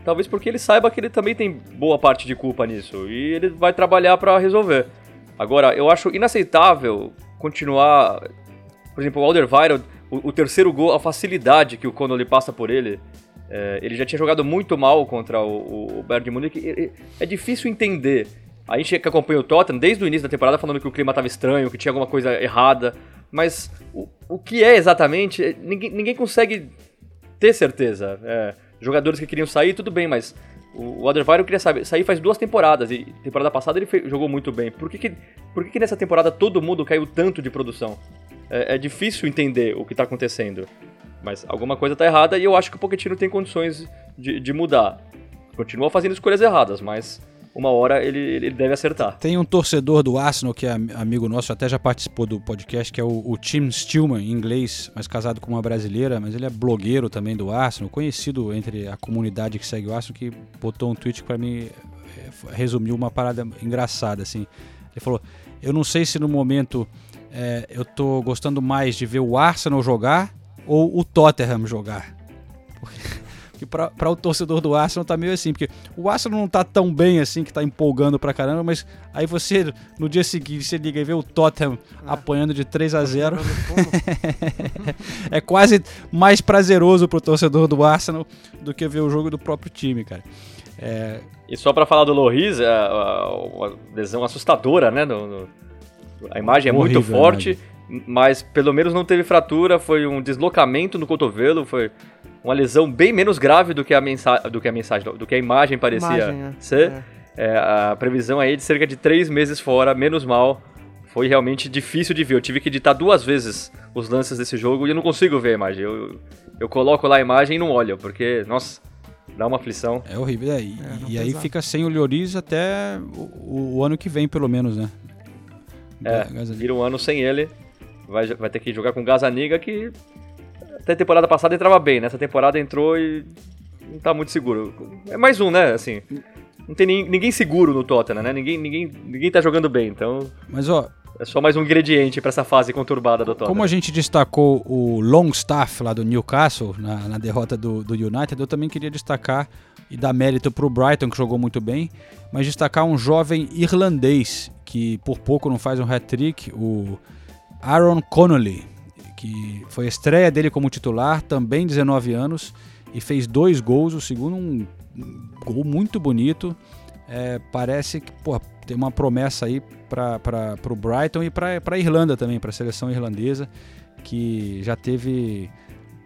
Talvez porque ele saiba que ele também tem boa parte de culpa nisso e ele vai trabalhar para resolver. Agora, eu acho inaceitável continuar. Por exemplo, o Alderweireld, o, o terceiro gol, a facilidade que o Connolly passa por ele. É, ele já tinha jogado muito mal contra o, o Bayern de Munique. É difícil entender. A gente que acompanha o Tottenham desde o início da temporada falando que o clima estava estranho, que tinha alguma coisa errada. Mas o, o que é exatamente, ninguém, ninguém consegue ter certeza. É, jogadores que queriam sair, tudo bem, mas o, o queria saber, sair faz duas temporadas e temporada passada ele fez, jogou muito bem. Por que, que, por que, que nessa temporada todo mundo caiu tanto de produção? É, é difícil entender o que está acontecendo. Mas alguma coisa está errada e eu acho que o Pochettino tem condições de, de mudar. Continua fazendo escolhas erradas, mas uma hora ele, ele deve acertar. Tem um torcedor do Arsenal que é amigo nosso, até já participou do podcast, que é o, o Tim Stillman, em inglês, mas casado com uma brasileira, mas ele é blogueiro também do Arsenal, conhecido entre a comunidade que segue o Arsenal, que botou um tweet para mim é, resumiu uma parada engraçada, assim. Ele falou, eu não sei se no momento é, eu tô gostando mais de ver o Arsenal jogar ou o Tottenham jogar. [laughs] Porque para o torcedor do Arsenal tá meio assim, porque o Arsenal não tá tão bem assim, que tá empolgando pra caramba, mas aí você, no dia seguinte, você liga e vê o Tottenham é. apanhando de 3 a 0 [laughs] É quase mais prazeroso pro torcedor do Arsenal do que ver o jogo do próprio time, cara. É... E só para falar do Loris, é uma lesão assustadora, né? No, no... A imagem é Horrível, muito forte. Né? mas pelo menos não teve fratura, foi um deslocamento no cotovelo, foi uma lesão bem menos grave do que a mensagem, do que a mensagem, do que a imagem parecia imagem, é. ser. É. É, a previsão aí é de cerca de três meses fora, menos mal. Foi realmente difícil de ver. Eu tive que editar duas vezes os lances desse jogo e eu não consigo ver a imagem. Eu, eu coloco lá a imagem e não olho, porque, nossa, dá uma aflição. É horrível. É, e, é, e aí fica sem o Lloris até o, o, ano que vem, pelo menos, né? É, vira um ano sem ele vai, vai ter que jogar com o Gazaniga, que até temporada passada entrava bem, nessa temporada entrou e não tá muito seguro. É mais um, né? Assim, não tem ninguém seguro no Tottenham, né? Ninguém, ninguém, ninguém tá jogando bem, então. Mas ó. É só mais um ingrediente para essa fase conturbada do Tottenham. Como a gente destacou o Longstaff lá do Newcastle na, na derrota do, do United, eu também queria destacar e dar mérito pro Brighton, que jogou muito bem, mas destacar um jovem irlandês que por pouco não faz um hat-trick, o Aaron Connolly, que foi a estreia dele como titular, também 19 anos, e fez dois gols, o segundo um gol muito bonito. É, parece que pô, tem uma promessa aí para o Brighton e para a Irlanda também, para a seleção irlandesa, que já teve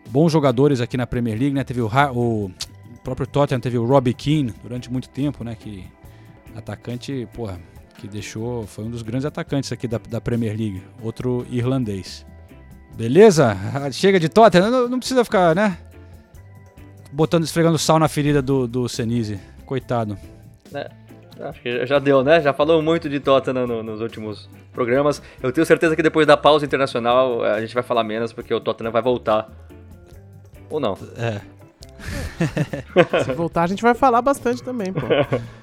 bons jogadores aqui na Premier League, né? Teve o, o próprio Tottenham, teve o Robbie Keane durante muito tempo, né? Que atacante, porra, que deixou, foi um dos grandes atacantes aqui da, da Premier League, outro irlandês. Beleza? Chega de Tottenham, não, não precisa ficar, né? Botando, esfregando sal na ferida do, do Senise. Coitado. É, acho que já deu, né? Já falou muito de Tottenham no, nos últimos programas. Eu tenho certeza que depois da pausa internacional a gente vai falar menos, porque o Tottenham vai voltar. Ou não? É. [laughs] Se voltar, a gente vai falar bastante também, pô.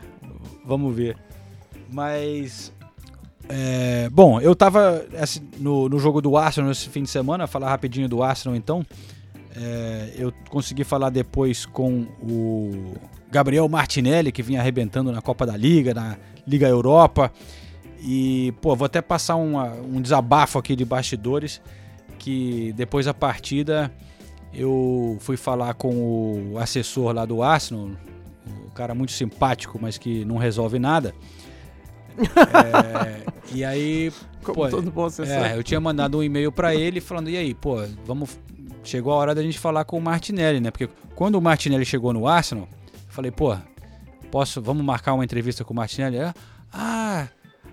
[laughs] Vamos ver. Mas. É, bom, eu tava assim, no, no jogo do Arsenal esse fim de semana, falar rapidinho do Arsenal então. É, eu consegui falar depois com o Gabriel Martinelli, que vinha arrebentando na Copa da Liga, na Liga Europa. E, pô, vou até passar uma, um desabafo aqui de bastidores, que depois da partida eu fui falar com o assessor lá do Arsenal, um cara muito simpático, mas que não resolve nada. É, e aí. [laughs] Como pô, todo bom assessor. É, eu tinha mandado um e-mail para ele falando: e aí, pô, vamos. Chegou a hora da gente falar com o Martinelli, né? Porque quando o Martinelli chegou no Arsenal, eu falei, pô, posso, vamos marcar uma entrevista com o Martinelli? Ah,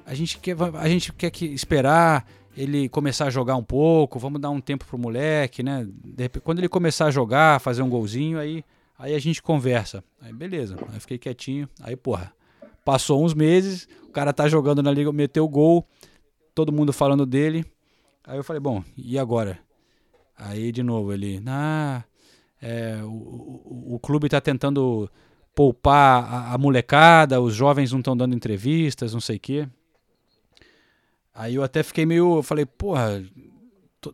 a gente quer, a gente quer que esperar ele começar a jogar um pouco, vamos dar um tempo pro moleque, né? Repente, quando ele começar a jogar, fazer um golzinho, aí, aí a gente conversa. Aí beleza, aí fiquei quietinho. Aí, porra, passou uns meses, cara tá jogando na liga, meteu gol, todo mundo falando dele. Aí eu falei, bom, e agora? Aí de novo ele, ah, É, o, o, o, clube está tentando poupar a, a, molecada, os jovens não estão dando entrevistas, não sei o quê. Aí eu até fiquei meio. Eu falei, porra,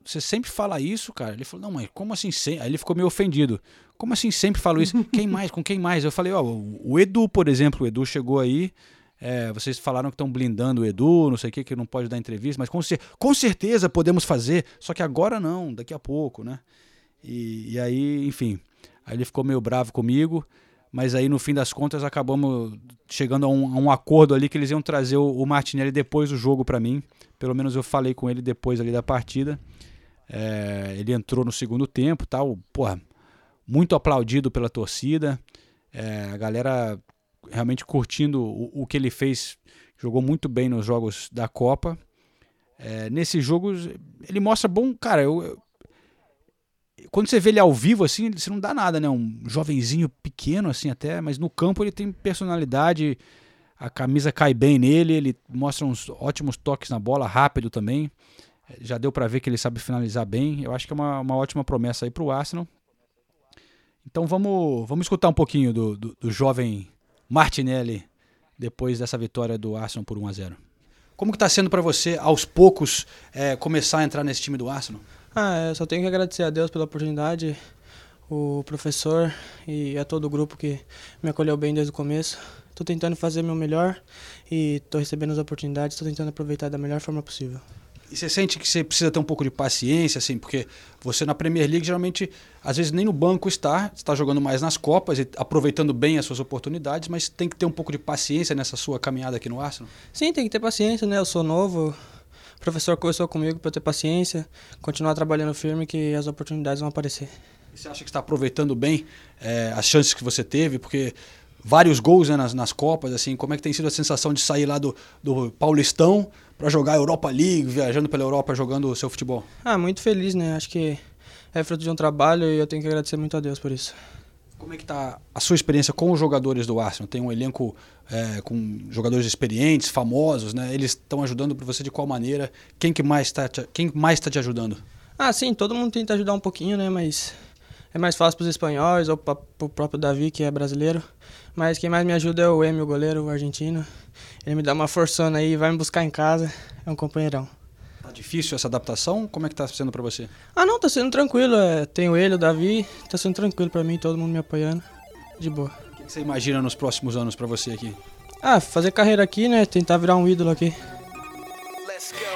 você sempre fala isso, cara? Ele falou, não, mas como assim? Aí ele ficou meio ofendido. Como assim sempre falo isso? quem mais? Com quem mais? Eu falei, ó, o Edu, por exemplo, o Edu chegou aí. É, vocês falaram que estão blindando o Edu, não sei o que, que não pode dar entrevista, mas com, com certeza podemos fazer, só que agora não, daqui a pouco, né? E, e aí, enfim, aí ele ficou meio bravo comigo, mas aí no fim das contas acabamos chegando a um, a um acordo ali que eles iam trazer o, o Martinelli depois do jogo para mim. Pelo menos eu falei com ele depois ali da partida. É, ele entrou no segundo tempo, tal, porra, muito aplaudido pela torcida. É, a galera realmente curtindo o, o, que ele fez, jogou muito bem nos jogos da Copa. É, nesses jogos, ele mostra bom. Cara, eu, eu, quando você vê ele ao vivo, assim, você não dá nada, né? Um jovenzinho pequeno, assim, até, mas no campo ele tem personalidade, a camisa cai bem nele, ele mostra uns ótimos toques na bola, rápido também. Já deu para ver que ele sabe finalizar bem. Eu acho que é uma, uma ótima promessa aí pro Arsenal. Então vamos, vamos escutar um pouquinho do, do, do jovem Martinelli depois dessa vitória do Arsenal por 1 a 0. Como que está sendo para você, aos poucos, é, começar a entrar nesse time do Arsenal? Ah, eu só tenho que agradecer a Deus pela oportunidade, o professor e a todo o grupo que me acolheu bem desde o começo. Estou tentando fazer meu melhor e estou recebendo as oportunidades, estou tentando aproveitar da melhor forma possível. E você sente que você precisa ter um pouco de paciência, assim, porque você na Premier League geralmente, às vezes nem no banco está, está jogando mais nas Copas e aproveitando bem as suas oportunidades, mas tem que ter um pouco de paciência nessa sua caminhada aqui no Arsenal? Sim, tem que ter paciência, né? Eu sou novo, o professor conversou comigo para ter paciência, continuar trabalhando firme que as oportunidades vão aparecer. E você acha que está aproveitando bem é, as chances que você teve? Porque vários gols né, nas, nas Copas, assim, como é que tem sido a sensação de sair lá do, do Paulistão para jogar Europa League, viajando pela Europa jogando o seu futebol? Ah, muito feliz, né? Acho que é fruto de um trabalho e eu tenho que agradecer muito a Deus por isso. Como é que tá a sua experiência com os jogadores do Arsenal? Tem um elenco é, com jogadores experientes, famosos, né? Eles estão ajudando para você de qual maneira? Quem que mais está quem mais está te ajudando? Ah, sim, todo mundo tenta ajudar um pouquinho, né? Mas é mais fácil para os espanhóis ou para o próprio Davi, que é brasileiro. Mas quem mais me ajuda é o Emil, o goleiro, o argentino. Ele me dá uma forçona aí, vai me buscar em casa. É um companheirão. Difícil essa adaptação? Como é que tá sendo para você? Ah, não, tá sendo tranquilo. É, tenho ele, o Davi, tá sendo tranquilo para mim, todo mundo me apoiando. De boa. O que você imagina nos próximos anos para você aqui? Ah, fazer carreira aqui, né? Tentar virar um ídolo aqui.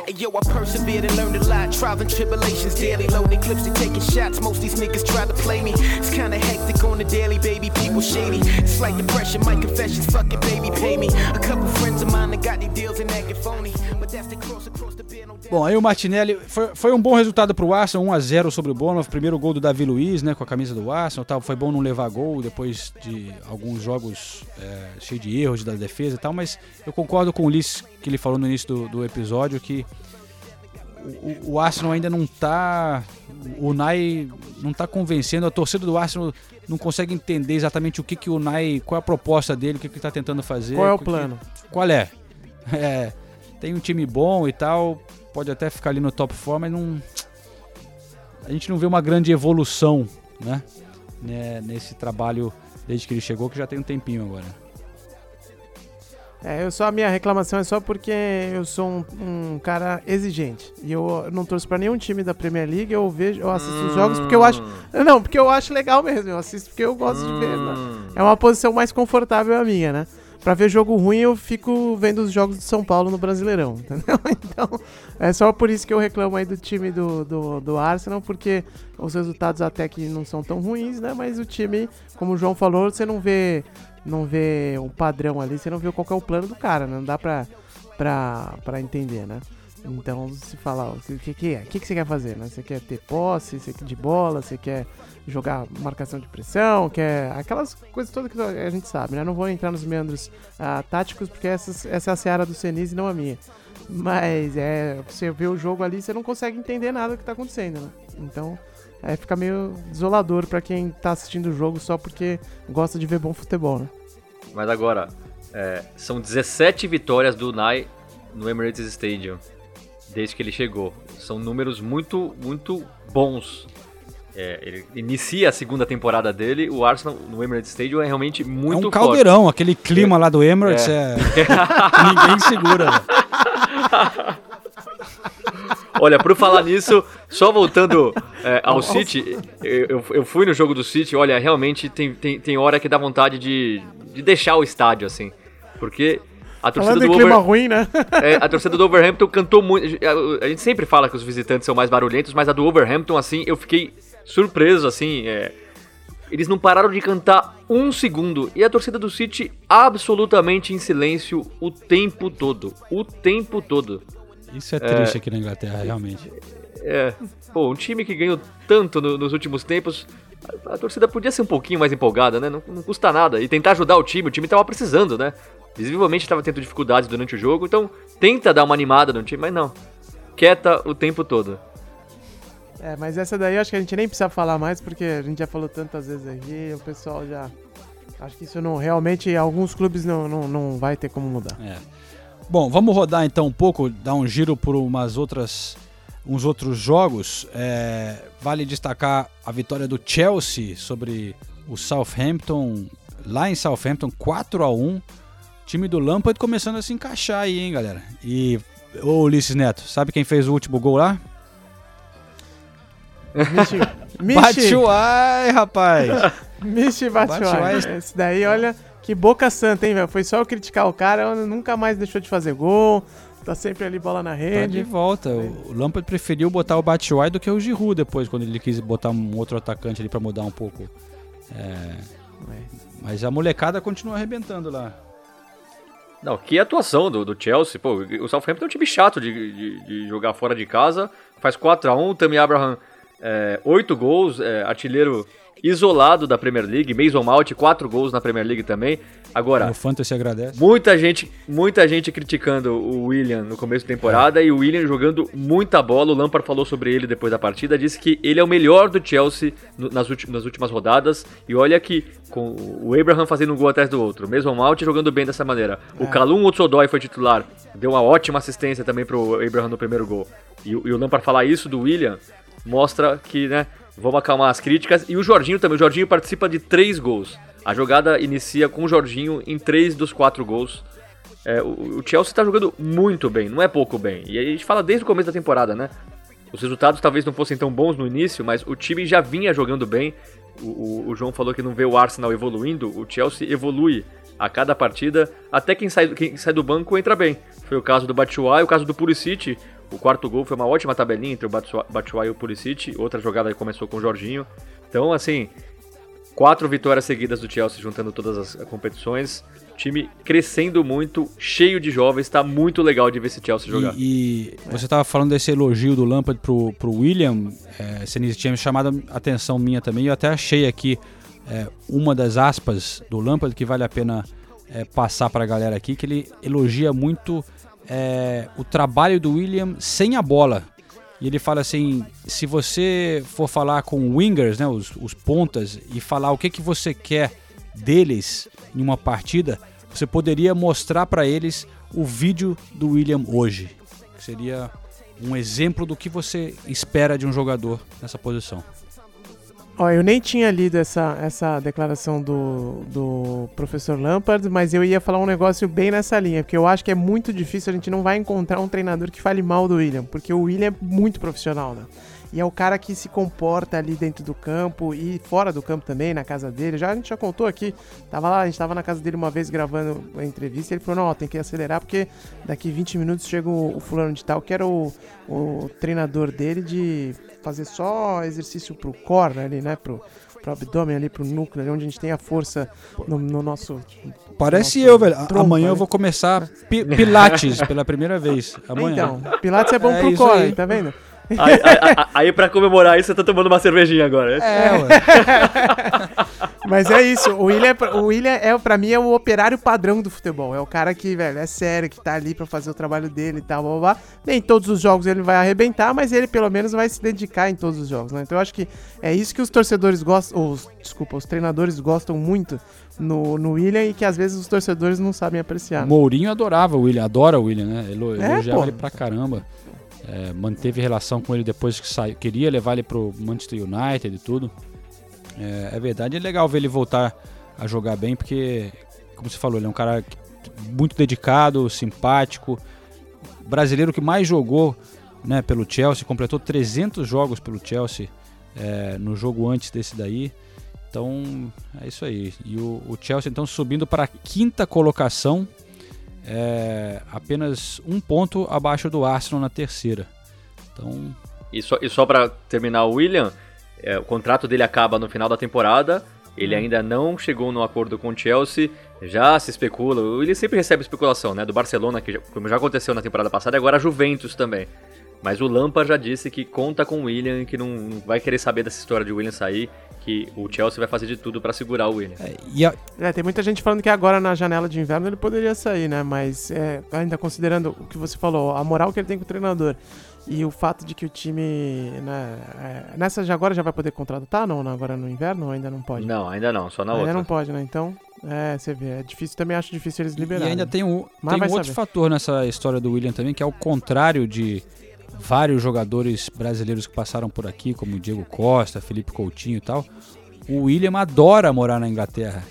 And yo, I persevered and learned a lot. Trials tribulations daily. Loading clips and taking shots. Most these niggas try to play me. It's kinda hectic on the daily, baby. People shady. It's like depression. My confessions, fuck it, baby. Pay me. A couple friends of mine Bom, aí o Martinelli foi, foi um bom resultado pro Arsenal, 1 a 0 sobre o Bournemouth, primeiro gol do Davi Luiz, né, com a camisa do Arsenal, tal. Foi bom não levar gol depois de alguns jogos é, cheios de erros da defesa e tal, mas eu concordo com o Ulisses que ele falou no início do, do episódio que o, o, Arsenal ainda não tá. O Nai não tá convencendo, a torcida do Arsenal não consegue entender exatamente o que, que o Nai. qual é a proposta dele, o que, que ele tá tentando fazer. Qual é o plano? Que, qual é? [laughs] é? Tem um time bom e tal, pode até ficar ali no top 4, mas não. A gente não vê uma grande evolução, né? né? Nesse trabalho desde que ele chegou, que já tem um tempinho agora. É, eu só a minha reclamação é só porque eu sou um, um cara exigente e eu não torço para nenhum time da Premier League. Eu vejo, eu assisto hum. os jogos porque eu acho, não, porque eu acho legal mesmo. Eu assisto porque eu gosto hum. de ver. Né? Hum. É uma posição mais confortável a minha, né? Pra ver jogo ruim, eu fico vendo os jogos de São Paulo no Brasileirão, [laughs] entendeu? Então, é só por isso que eu reclamo aí do time do, do, do Arsenal, porque os resultados até que não são tão ruins, né? Mas o time, como o João falou, você não vê não vê um padrão ali, você não vê qual é o plano do cara, né? Não dá pra, pra, pra entender, né? Então, se fala, o que, que é? O que, que você quer fazer, né? Você quer ter posse, você quer de bola, você quer jogar marcação de pressão, quer aquelas coisas todas que a gente sabe, né? Não vou entrar nos meandros uh, táticos, porque essas, essa é a seara do Senise e não a minha. Mas é, você vê o jogo ali, você não consegue entender nada do que tá acontecendo, né? Então, é, fica meio desolador para quem tá assistindo o jogo só porque gosta de ver bom futebol, né? Mas agora, é, são 17 vitórias do Nai no Emirates Stadium desde que ele chegou. São números muito, muito bons. é, ele inicia a segunda temporada dele, o Arsenal no Emirates Stadium é realmente muito É um forte. caldeirão, aquele clima lá do Emirates é. [laughs] Ninguém segura. velho. [laughs] Olha, por falar nisso, só voltando é, ao City, eu, eu- eu fui no jogo do City, olha, realmente tem, tem, tem hora que dá vontade de, de deixar o estádio, assim. Porque a torcida Falando em do clima Over- ruim, né? [laughs] É, a torcida do Overhampton cantou muito. A, gente sempre fala que os visitantes são mais barulhentos, mas a do Overhampton, assim, eu fiquei surpreso, assim. é, eles não pararam de cantar um segundo. E a torcida do City absolutamente em silêncio o tempo todo. O tempo todo. Isso é triste aqui na Inglaterra, realmente. É. Pô, um time que ganhou tanto no- nos últimos tempos. A, a torcida podia ser um pouquinho mais empolgada, né? Não, não custa nada. E tentar ajudar o time. O time tava precisando, né? Visivelmente tava tendo dificuldades durante o jogo. Então, tenta dar uma animada no time, mas não. Quieta o tempo todo. É, mas essa daí eu acho que a gente nem precisa falar mais, porque a gente já falou tantas vezes aqui, o pessoal já. Acho que isso não. Realmente, alguns clubes não, não, não vai ter como mudar. É. Bom, vamos rodar então um pouco, dar um giro por umas outras, uns outros jogos. É, vale destacar a vitória do Chelsea sobre o Southampton, lá em Southampton, 4 a 1 Time do Lampard começando a se encaixar aí, hein, galera. E, ô Ulisses Neto, sabe quem fez o último gol lá? [laughs] Batshuayi, rapaz! [laughs] Michi Batshuayi. Esse daí, olha, que boca santa, hein, velho? Foi só eu criticar o cara, nunca mais deixou de fazer gol, tá sempre ali bola na Tá de rede. volta. O Lampard preferiu botar o Batshuayi do que o Giroud depois, quando ele quis botar um outro atacante ali pra mudar um pouco. É, Mas a molecada continua arrebentando lá. Não, que atuação do, do Chelsea. Pô, o Southampton é um time chato de, de- de jogar fora de casa. Faz 4x1, Tammy Abraham, é, 8 gols, é, artilheiro isolado da Premier League. Mason Mount, 4 gols na Premier League também. Agora, O Fantasy agradece. Muita gente, muita gente criticando o William no começo da temporada e o William jogando muita bola. O Lampard falou sobre ele depois da partida, disse que ele é o melhor do Chelsea no- nas, ulti- nas últimas rodadas. E olha que com o Abraham fazendo um gol atrás do outro, mesmo o Malt jogando bem dessa maneira. O Kalum Otsodoy foi titular, deu uma ótima assistência também pro Abraham no primeiro gol. E, o- e o Lampard falar isso do William mostra que, né, vamos acalmar as críticas. E o Jorginho também, o Jorginho participa de três gols. A jogada inicia com o Jorginho em três dos quatro gols. É, o, Chelsea tá jogando muito bem, não é pouco bem. E a gente fala desde o começo da temporada, né? Os resultados talvez não fossem tão bons no início, mas o time já vinha jogando bem. O, o- o João falou que não vê o Arsenal evoluindo, o Chelsea evolui a cada partida, até quem sai, quem sai do banco entra bem. Foi o caso do Batshuayi, o caso do Pulisic. O quarto gol foi uma ótima tabelinha entre o Batshuayi e o Pulisic. Outra jogada começou com o Jorginho. Então, assim, quatro vitórias seguidas do Chelsea, juntando todas as competições. Time crescendo muito, cheio de jovens, tá muito legal de ver esse Chelsea jogar. E, e você estava falando desse elogio do Lampard pro, pro William, é, Senise, tinha chamado a atenção minha também. Eu até achei aqui é, uma das aspas do Lampard que vale a pena é, passar para a galera aqui, que ele elogia muito é, o trabalho do William sem a bola. E ele fala assim: se você for falar com wingers, né, os, os pontas, e falar o que, que você quer deles em uma partida, você poderia mostrar para eles o vídeo do William hoje. Que seria um exemplo do que você espera de um jogador nessa posição. Ó, eu nem tinha lido essa, essa declaração do, do professor Lampard, mas eu ia falar um negócio bem nessa linha, porque eu acho que é muito difícil, a gente não vai encontrar um treinador que fale mal do William, porque o William é muito profissional, né? E é o cara que se comporta ali dentro do campo e fora do campo também, na casa dele. Já a gente já contou aqui, tava lá, a gente tava na casa dele uma vez gravando uma entrevista, ele falou: "Não, ó, tem que acelerar porque daqui 20 minutos chega o, o fulano de tal, que era o, o treinador dele de fazer só exercício pro core ali, né, pro pro abdômen ali, pro núcleo, ali, onde a gente tem a força no, no nosso Parece nosso eu, velho. Trompa, Amanhã eu né? vou começar pi- Pilates pela primeira vez. Amanhã. Então, Pilates é bom É pro core, aí. tá vendo? Aí, aí- aí- aí, pra comemorar isso, você tá tomando uma cervejinha agora. É, ué. [laughs] Mas é isso, o William, é pra- o William é, pra mim, é o operário padrão do futebol. É o cara que, velho, é sério, que tá ali pra fazer o trabalho dele e tal, blá, blá, blá. Nem todos os jogos ele vai arrebentar, mas ele pelo menos vai se dedicar em todos os jogos, né? Então eu acho que é isso que os torcedores gostam, os, desculpa, os treinadores gostam muito no, no William e que às vezes os torcedores não sabem apreciar. né? Mourinho adorava o William, adora o William, né? Elo- É, Elogiava pô. ele pra caramba. é, manteve relação com ele depois que saiu, queria levar ele pro Manchester United e tudo. É, é verdade, é legal ver ele voltar a jogar bem, porque, como você falou, ele é um cara muito dedicado, simpático, brasileiro que mais jogou né, pelo Chelsea, completou 300 jogos pelo Chelsea é, no jogo antes desse daí. Então é isso aí. E o, o Chelsea então subindo para a quinta colocação, é, apenas um ponto abaixo do Arsenal na terceira. Então. E só, e só para terminar William, é, o contrato dele acaba no final da temporada. Ele hum. ainda não chegou no acordo com o Chelsea. Já se especula. Ele sempre recebe especulação, né? Do Barcelona, que já, como já aconteceu na temporada passada, e agora a Juventus também. Mas o Lampa já disse que conta com o William, que não, não vai querer saber dessa história de William sair, que o Chelsea vai fazer de tudo para segurar o William. É, a... é, tem muita gente falando que agora na janela de inverno ele poderia sair, né? Mas é, ainda considerando o que você falou, a moral que ele tem com o treinador e o fato de que o time, né, é, nessa já agora já vai poder contratar, não, não? Agora no inverno ou ainda não pode? Não, ainda não, só na ainda outra. Ainda não pode, né? Então, é, você vê, é difícil, também acho difícil eles liberarem. E ainda tem um, tem um outro fator nessa história do William também, que é o contrário de vários jogadores brasileiros que passaram por aqui, como Diego Costa, Felipe Coutinho e tal. O William adora morar na Inglaterra.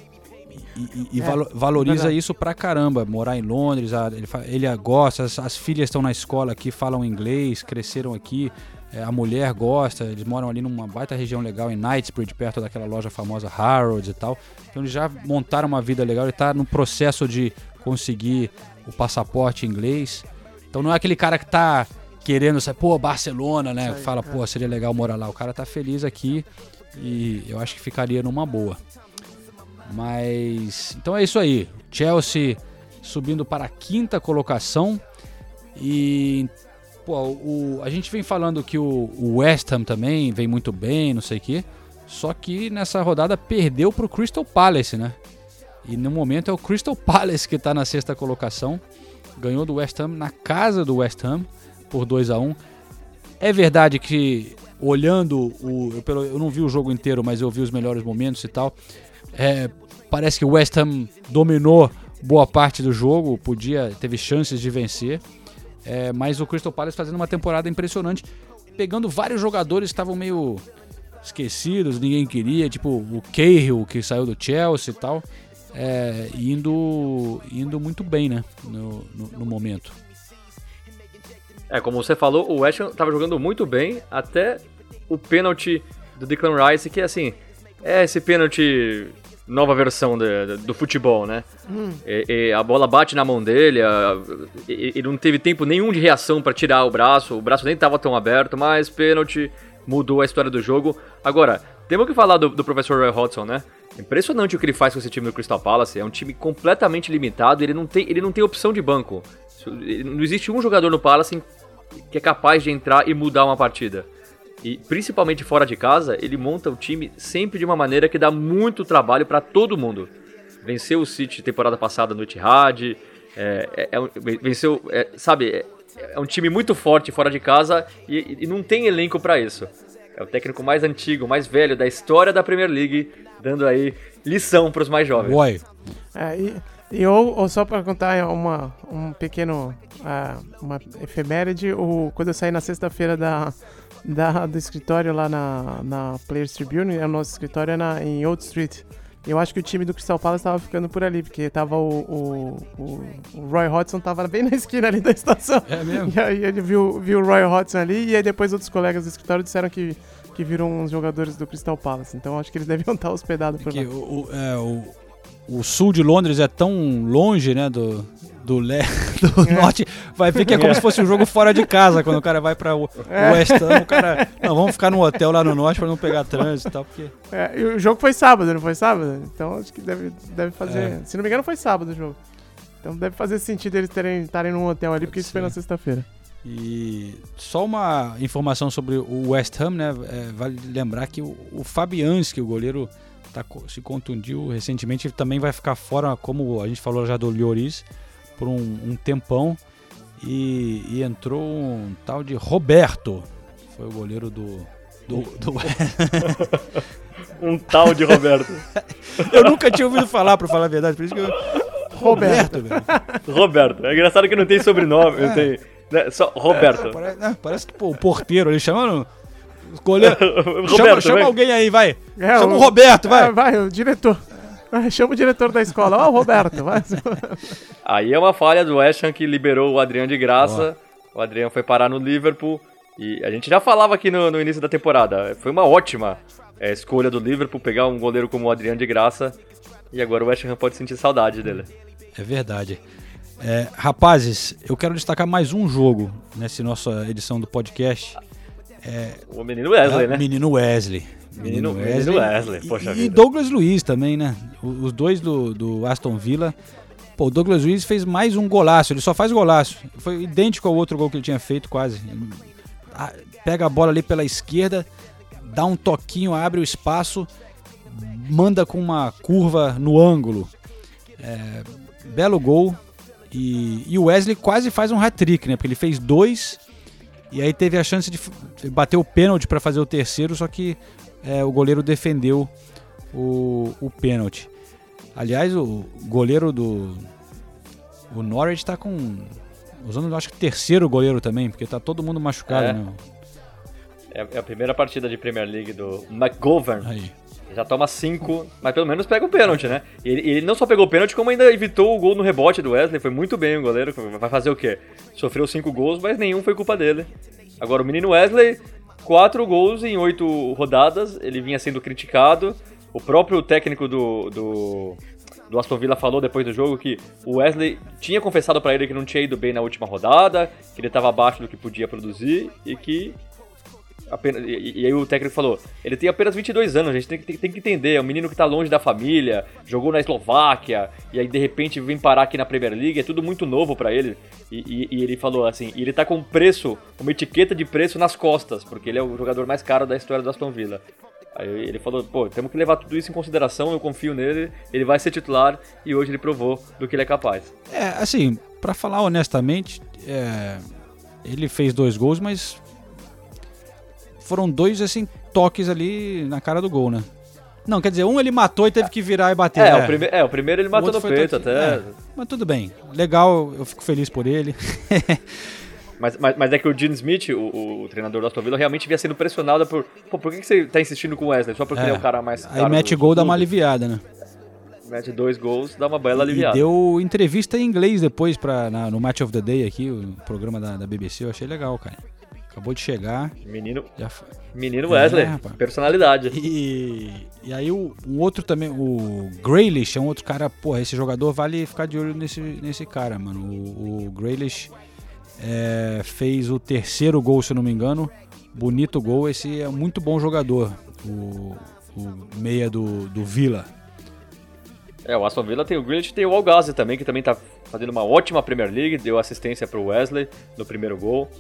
E, é, valoriza verdade. isso pra caramba. Morar em Londres, ele, ele gosta, as, as filhas estão na escola aqui, falam inglês, cresceram aqui. É, a mulher gosta, eles moram ali numa baita região legal em Knightsbridge, perto daquela loja famosa Harrods e tal. Então eles já montaram uma vida legal, ele está no processo de conseguir o passaporte inglês. Então não é aquele cara que está querendo sair, pô, Barcelona, né? Aí, Fala, é. pô, seria legal morar lá. O cara tá feliz aqui e eu acho que ficaria numa boa. Mas então é isso aí. Chelsea subindo para a quinta colocação e pô, o, a gente vem falando que o, o West Ham também vem muito bem, não sei o quê. Só que nessa rodada perdeu para o Crystal Palace, né? E no momento é o Crystal Palace que está na sexta colocação. Ganhou do West Ham na casa do West Ham por 2 a 1 É verdade que olhando o. Eu não vi o jogo inteiro, mas eu vi os melhores momentos e tal. É, parece que o West Ham dominou boa parte do jogo, podia, teve chances de vencer. É, mas o Crystal Palace fazendo uma temporada impressionante, pegando vários jogadores que estavam meio esquecidos, ninguém queria, tipo o Cahill que saiu do Chelsea e tal, é, indo, indo muito bem, né, no, no, no momento. É, como você falou, o West Ham tava jogando muito bem até o pênalti do Declan Rice, que assim, é esse pênalti nova versão de, de, do futebol, né? Hum. E, e a bola bate na mão dele, ele não teve tempo nenhum de reação para tirar o braço, o braço nem estava tão aberto, mas pênalti mudou a história do jogo. Agora, temos que falar do, do professor Roy Hodgson, né? Impressionante o que ele faz com esse time do Crystal Palace. É um time completamente limitado. Ele não tem, ele não tem opção de banco. Não existe um jogador no Palace que é capaz de entrar e mudar uma partida. E principalmente fora de casa, ele monta o time sempre de uma maneira que dá muito trabalho para todo mundo. Venceu o City temporada passada no Etihad, é, é, é, venceu, é, sabe, é, é, um time muito forte fora de casa e, e não tem elenco para isso. É o técnico mais antigo, mais velho da história da Premier League, dando aí lição para os mais jovens. Uai. É, e e ou, ou só para contar uma, um pequeno, uh, uma efeméride, o, quando eu saí na sexta-feira da, da, do escritório lá na, na Players Tribune, o nosso escritório é na, em Old Street. Eu acho que o time do Crystal Palace estava ficando por ali, porque tava o, o, o, o, Roy Hodgson tava bem na esquina ali da estação. É mesmo? E aí ele viu, viu o Roy Hodgson ali, e aí depois outros colegas do escritório disseram que, que viram uns jogadores do Crystal Palace. Então acho que eles deviam [laughs] estar hospedados por que lá. O, é, o, o sul de Londres é tão longe, né, do, do, le, [laughs] do é. norte, vai ver que é como é. se fosse um jogo fora de casa, quando o cara vai para o é. West Ham, o cara, não, vamos ficar no hotel lá no norte para não pegar trânsito e tal, porque... É, e o jogo foi sábado, não foi sábado? Então acho que deve, deve fazer, é. se não me engano foi sábado o jogo. Então deve fazer sentido eles terem estarem num hotel ali, porque isso foi na sexta-feira. E só uma informação sobre o West Ham, né? É, vale lembrar que o, o Fabianski, o goleiro tá, se contundiu recentemente, também vai ficar fora, como a gente falou já do Lloris, por um, um tempão. E, e, entrou um tal de Roberto, foi o goleiro do. do, do... um tal [laughs] de Roberto. eu nunca tinha ouvido falar, para falar a verdade, por isso que eu. Roberto. Roberto, Roberto. É engraçado que não tem sobrenome, é. tem Né, Só Roberto. É, parece, né, parece que pô, o porteiro, ele chamando. Goleiro. [laughs] chama Roberto, chama vai. alguém aí, vai. É, chama o, Roberto, vai. É, vai, o diretor. Vai, Chama o diretor da escola. Ó, o Roberto, vai. [laughs] Aí é uma falha do West Ham que liberou o Adriano de graça. O Adriano foi parar no Liverpool. E a gente já falava aqui no, no início da temporada. Foi uma ótima é, escolha do Liverpool pegar um goleiro como o Adriano de graça. E agora o West Ham pode sentir saudade dele. É verdade. É, rapazes, eu quero destacar mais um jogo nessa nossa edição do podcast. É, O menino Wesley, é, né? Menino Wesley. Menino- menino Wesley, poxa e, vida. E Douglas Luiz também, né? Os dois do, do Aston Villa. Pô, o Douglas Luiz fez mais um golaço, ele só faz golaço. Foi idêntico ao outro gol que ele tinha feito, quase. Ah, Pega a bola ali pela esquerda, dá um toquinho, abre o espaço, manda com uma curva no ângulo. É, belo gol. E, o Wesley quase faz um hat-trick, né? Porque ele fez dois e aí teve a chance de bater o pênalti para fazer o terceiro, só que é, o goleiro defendeu o, o pênalti. Aliás, o goleiro do o Norwich tá com usando acho que terceiro goleiro também, porque tá todo mundo machucado, É. né? É, é a primeira partida de Premier League do McGovern. Já toma cinco, mas pelo menos pega o pênalti, né? E Ele, ele não só pegou o pênalti, como ainda evitou o gol no rebote do Wesley. Foi muito bem o goleiro. Vai fazer o quê? Sofreu cinco gols, mas nenhum foi culpa dele. Agora, o menino Wesley, quatro gols em oito rodadas. Ele vinha sendo criticado. O próprio técnico do, do, do Aston Villa falou depois do jogo que o Wesley tinha confessado pra ele que não tinha ido bem na última rodada, que ele estava abaixo do que podia produzir e que apenas, e, e aí o técnico falou: ele tem apenas 22 anos, a gente tem, tem, tem que entender, é um menino que tá longe da família, jogou na Eslováquia, e aí de repente vem parar aqui na Premier League, é tudo muito novo pra ele. E, e- e ele falou assim: ele tá com preço, uma etiqueta de preço nas costas, porque ele é o jogador mais caro da história do Aston Villa. Aí ele falou: pô, temos que levar tudo isso em consideração, eu confio nele, ele vai ser titular, e hoje ele provou do que ele é capaz. É, assim, pra falar honestamente, é, ele fez dois gols, mas foram dois assim toques ali na cara do gol, né? Não, quer dizer, um ele matou e teve que virar e bater. É, né? o, prime é, o primeiro ele matou no peito toque- até. é, mas tudo bem, legal, eu fico feliz por ele. [laughs] Mas, mas, mas é que o Gene Smith, o, o- treinador do Aston Villa, realmente vinha sendo pressionado por. Pô, por que, que você tá insistindo com o Wesley? Só porque ele é o cara mais. Aí mete gol, dá uma aliviada, né? Mete dois gols, dá uma bela E aliviada. deu entrevista em inglês depois pra, na- no Match of the Day aqui, o programa da, da BBC, eu achei legal, cara. Acabou de chegar. Menino, já menino Wesley, É, personalidade. E, e aí o, um outro também, o Grealish é um outro cara, porra, esse jogador vale ficar de olho nesse, nesse cara, mano. O, o Grealish é, fez o terceiro gol, se não me engano. Bonito gol, esse é um muito bom jogador, o, o meia do, do Villa. É, o Aston Villa tem o Grealish e tem o Algazi também, que também tá fazendo uma ótima Premier League, deu assistência pro Wesley no primeiro gol.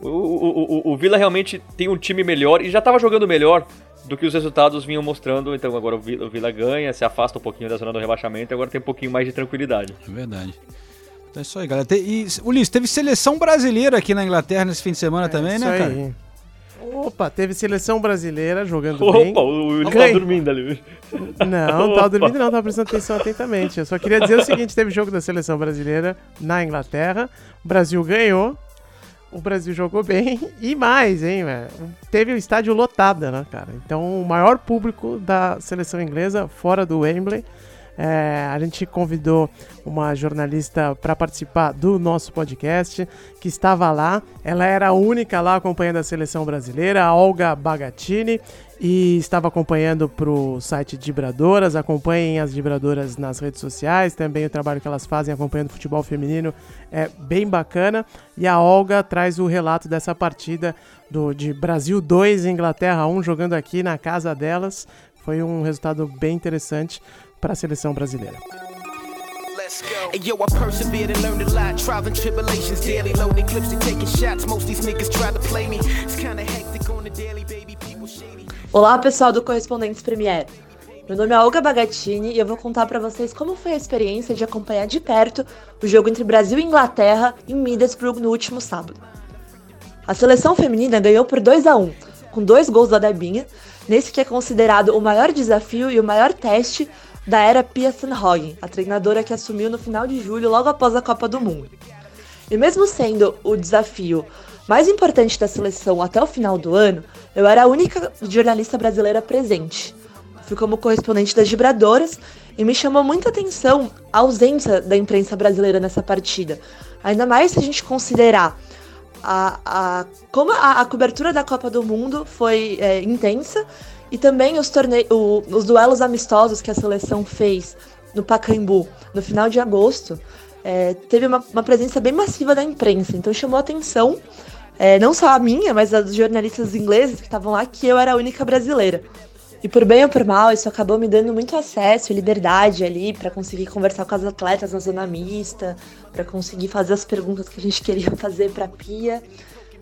O, o, o, o Villa realmente tem um time melhor e já tava jogando melhor do que os resultados vinham mostrando, então agora o Villa, o Villa ganha, se afasta um pouquinho da zona do rebaixamento e agora tem um pouquinho mais de tranquilidade. É verdade. Então é isso aí, galera. Te- E, Ulisses, teve seleção brasileira aqui na Inglaterra nesse fim de semana também, É Isso né, cara? aí. Opa, teve seleção brasileira jogando Opa, bem. o Willis tá dormindo ali. Não, não tava Opa. dormindo não, tava prestando atenção atentamente. Eu só queria dizer o seguinte, teve jogo da seleção brasileira na Inglaterra, o Brasil ganhou, o Brasil jogou bem e mais, hein, velho. Teve o estádio lotado, né, cara? Então, o maior público da seleção inglesa fora do Wembley. É, a gente convidou uma jornalista para participar do nosso podcast, que estava lá. Ela era a única lá acompanhando a seleção brasileira, a Olga Bagatini, e estava acompanhando para o site Dibradoras. Acompanhem as Dibradoras nas redes sociais, também o trabalho que elas fazem acompanhando o futebol feminino é bem bacana. E a Olga traz o relato dessa partida do, de Brasil 2, Inglaterra 1, jogando aqui na casa delas. Foi um resultado bem interessante para a seleção brasileira. And yo, I persevered and learned a lot. Tribulations daily, loading clips and taking shots. Most these niggas try to play me. It's kinda hectic on the daily, baby. People shady. Olá, pessoal do Correspondentes Premier. Meu nome é Olga Bagatini e eu vou contar pra vocês como foi a experiência de acompanhar de perto o jogo entre Brasil e Inglaterra em Middlesbrough no último sábado. A seleção feminina ganhou por 2 a 1, com dois gols da Debinha, nesse que é considerado o maior desafio e o maior teste da era Pia Sanhogin, a treinadora que assumiu no final de julho logo após a Copa do Mundo. E mesmo sendo o desafio mais importante da seleção até o final do ano, eu era a única jornalista brasileira presente. Fui como correspondente das Gibradoras e me chamou muita atenção a ausência da imprensa brasileira nessa partida. Ainda mais se a gente considerar a, a, como a, a cobertura da Copa do Mundo foi é, intensa e também os, torneios, os duelos amistosos que a seleção fez no Pacaembu no final de agosto, é, teve uma, uma, presença bem massiva da imprensa. Então chamou atenção, é, não só a minha, mas a dos jornalistas ingleses que estavam lá, que eu era a única brasileira. E por bem ou por mal, isso acabou me dando muito acesso e liberdade ali para conseguir conversar com as atletas na zona mista, para conseguir fazer as perguntas que a gente [laughs] queria fazer para a Pia.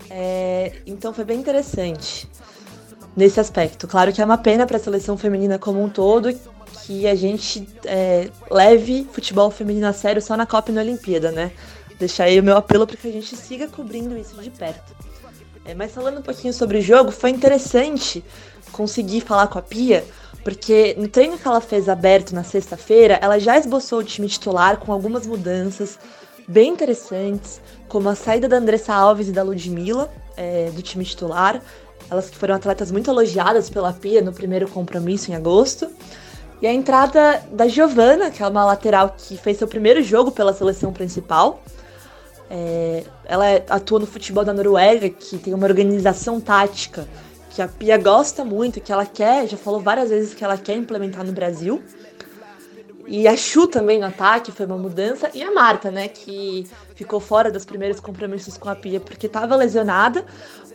É, então foi bem interessante nesse aspecto. Claro que é uma pena para a seleção feminina como um todo que a gente é, leve futebol feminino a sério só na Copa e na Olimpíada, né? Deixar aí o meu apelo para que a gente siga cobrindo isso de perto. É, mas falando um pouquinho sobre o jogo, foi interessante conseguir falar com a Pia, porque no treino que ela fez aberto na sexta-feira, ela já esboçou o time titular com algumas mudanças bem interessantes, como a saída da Andressa Alves e da Ludmilla é, do time titular, elas que foram atletas muito elogiadas pela Pia no primeiro compromisso em agosto. E a entrada da Giovana, que é uma lateral que fez seu primeiro jogo pela seleção principal. É, ela atua no futebol da Noruega, que tem uma organização tática que a Pia gosta muito, que ela quer, já falou várias vezes que ela quer implementar no Brasil. E a Chu também no ataque foi uma mudança. E a Marta, né, que ficou fora dos primeiros compromissos com a Pia porque estava lesionada,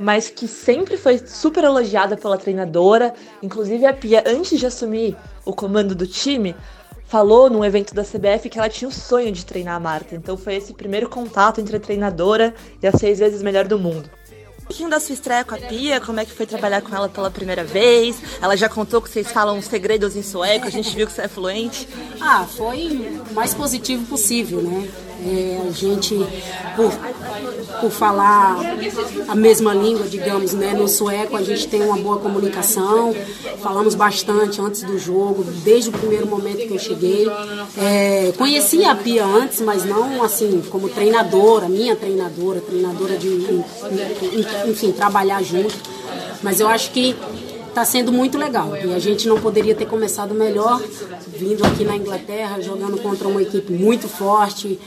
mas que sempre foi super elogiada pela treinadora. Inclusive a Pia, antes de assumir o comando do time, falou num evento da CBF que ela tinha o sonho de treinar a Marta. Então foi esse primeiro contato entre a treinadora e a seis vezes melhor do mundo. Um pouquinho da sua estreia com a Pia, como é que foi trabalhar com ela pela primeira vez? Ela já contou que vocês falam segredos em sueco, a gente viu que você é fluente. Ah, foi o mais positivo possível, né? É, a gente, por, por falar a mesma língua, digamos, né, no sueco, a gente tem uma boa comunicação. Falamos bastante antes do jogo, desde o primeiro momento que eu cheguei. É, conhecia a Pia antes, mas não assim como treinadora, minha treinadora, treinadora de, enfim, trabalhar junto. Mas eu acho que está sendo muito legal. E a gente não poderia ter começado melhor vindo aqui na Inglaterra, jogando contra uma equipe muito forte,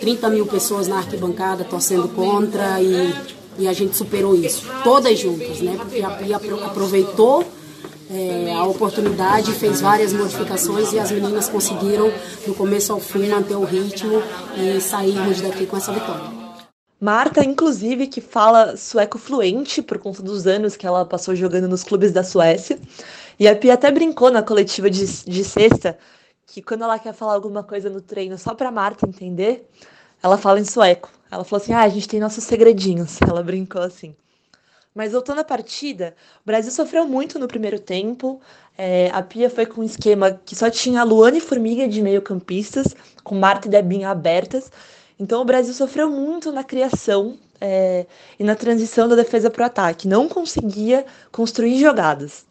30 mil pessoas na arquibancada torcendo contra e, e a gente superou isso, todas juntas, né? Porque a Pia aproveitou é, a oportunidade, fez várias modificações e as meninas conseguiram, do começo ao fim, manter o ritmo e sairmos daqui com essa vitória. Marta, inclusive, que fala sueco fluente por conta dos anos que ela passou jogando nos clubes da Suécia. E a Pia até brincou na coletiva de, de sexta que quando ela quer falar alguma coisa no treino só pra Marta entender, ela fala em sueco. Ela falou assim: ah, a gente tem nossos segredinhos. [laughs] Ela brincou assim. Mas voltando à partida, o Brasil sofreu muito no primeiro tempo. É, a Pia foi com um esquema que só tinha Luane e Formiga de meio-campistas, com Marta e Debinha abertas. Então o Brasil sofreu muito na criação é, e na transição da defesa para o ataque, não conseguia construir jogadas.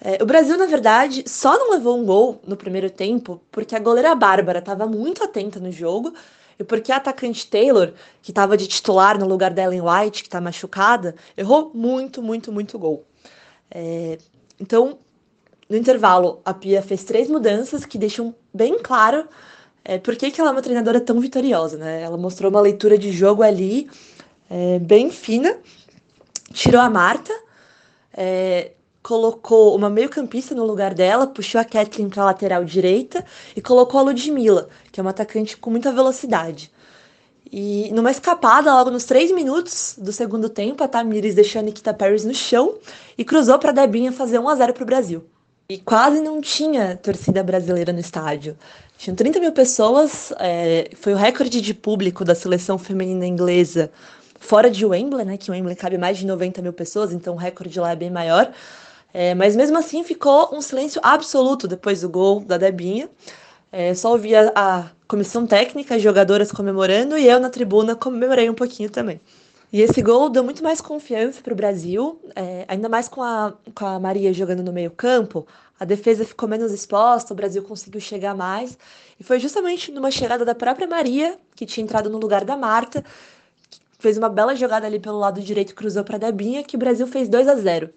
É, o Brasil, na verdade, só não levou um gol no primeiro tempo porque a goleira Bárbara estava muito atenta no jogo e porque a atacante Taylor, que estava de titular no lugar da Ellen White, que está machucada, errou muito, muito, muito gol. É, então, no intervalo, a Pia fez três mudanças que deixam bem claro é, por que, que ela é uma treinadora tão vitoriosa, né? Ela mostrou uma leitura de jogo ali é, bem fina, tirou a Marta, é, colocou uma meio-campista no lugar dela, puxou a Kathleen para a lateral direita e colocou a Ludmilla, que é uma atacante com muita velocidade. E numa escapada, logo nos três minutos do segundo tempo, a Tamires deixou a Nikita Paris no chão e cruzou para a Debinha fazer 1 a 0 para o Brasil. E quase não tinha torcida brasileira no estádio. Tinham 30 mil pessoas, é, foi o recorde de público da seleção feminina inglesa fora de Wembley, né? Que Wembley cabe mais de 90 mil pessoas, então o recorde lá é bem maior. É, mas mesmo assim ficou um silêncio absoluto depois do gol da Debinha. É, só ouvia a comissão técnica, as jogadoras comemorando e eu na tribuna comemorei um pouquinho também. E esse gol deu muito mais confiança para o Brasil, é, ainda mais com a, com a Maria jogando no meio-campo. A defesa ficou menos exposta, o Brasil conseguiu chegar mais. E foi justamente numa chegada da própria Maria, que tinha entrado no lugar da Marta, fez uma bela jogada ali pelo lado direito, cruzou para Debinha, que o Brasil fez 2 a 0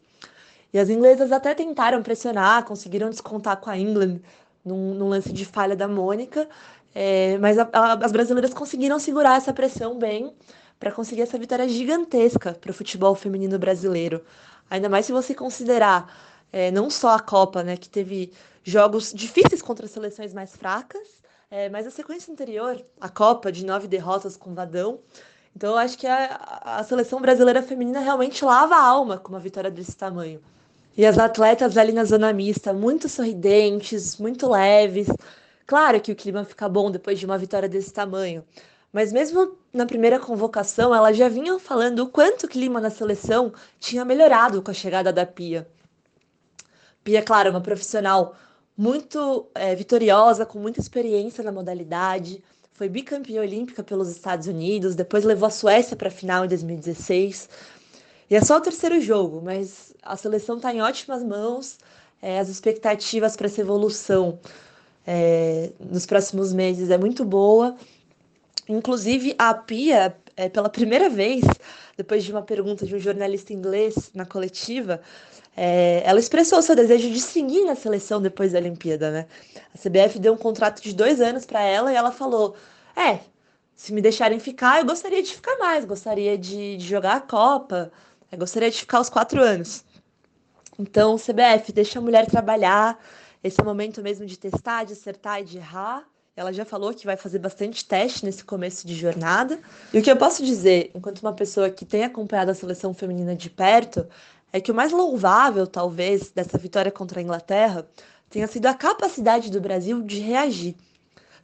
E as inglesas até tentaram pressionar, conseguiram descontar com a England num, num lance de falha da Mônica, é, mas a, a, as brasileiras conseguiram segurar essa pressão bem para conseguir essa vitória gigantesca para o futebol feminino brasileiro. Ainda mais se você considerar é, não só a Copa, né, que teve jogos difíceis contra seleções mais fracas, é, mas a sequência anterior, a Copa de nove derrotas com Vadão. Então eu acho que a, a seleção brasileira feminina realmente lava a alma com uma vitória desse tamanho. E as atletas ali na zona mista, muito sorridentes, muito leves. Claro que o clima fica bom depois de uma vitória desse tamanho, mas mesmo na primeira convocação, elas já vinham falando o quanto o clima na seleção tinha melhorado com a chegada da Pia. Pia, claro, uma profissional muito é, vitoriosa, com muita experiência na modalidade, foi bicampeã olímpica pelos Estados Unidos, depois levou a Suécia para a final em 2016. E é só o terceiro jogo, mas a seleção está em ótimas mãos, é, as expectativas para essa evolução é, nos próximos meses é muito boa. Inclusive, a Pia, é, pela primeira vez, depois de uma pergunta de um jornalista inglês na coletiva, é, ela expressou seu desejo de seguir na seleção depois da Olimpíada, né? A CBF deu um contrato de dois anos para ela e ela falou: É, se me deixarem ficar, eu gostaria de ficar mais, gostaria de, de jogar a Copa, eu gostaria de ficar os quatro anos. Então, CBF, deixa a mulher trabalhar. Esse é o momento mesmo de testar, de acertar e de errar. Ela já falou que vai fazer bastante teste nesse começo de jornada. E o que eu posso dizer, enquanto uma pessoa que tem acompanhado a seleção feminina de perto, é que o mais louvável, talvez, dessa vitória contra a Inglaterra tenha sido a capacidade do Brasil de reagir.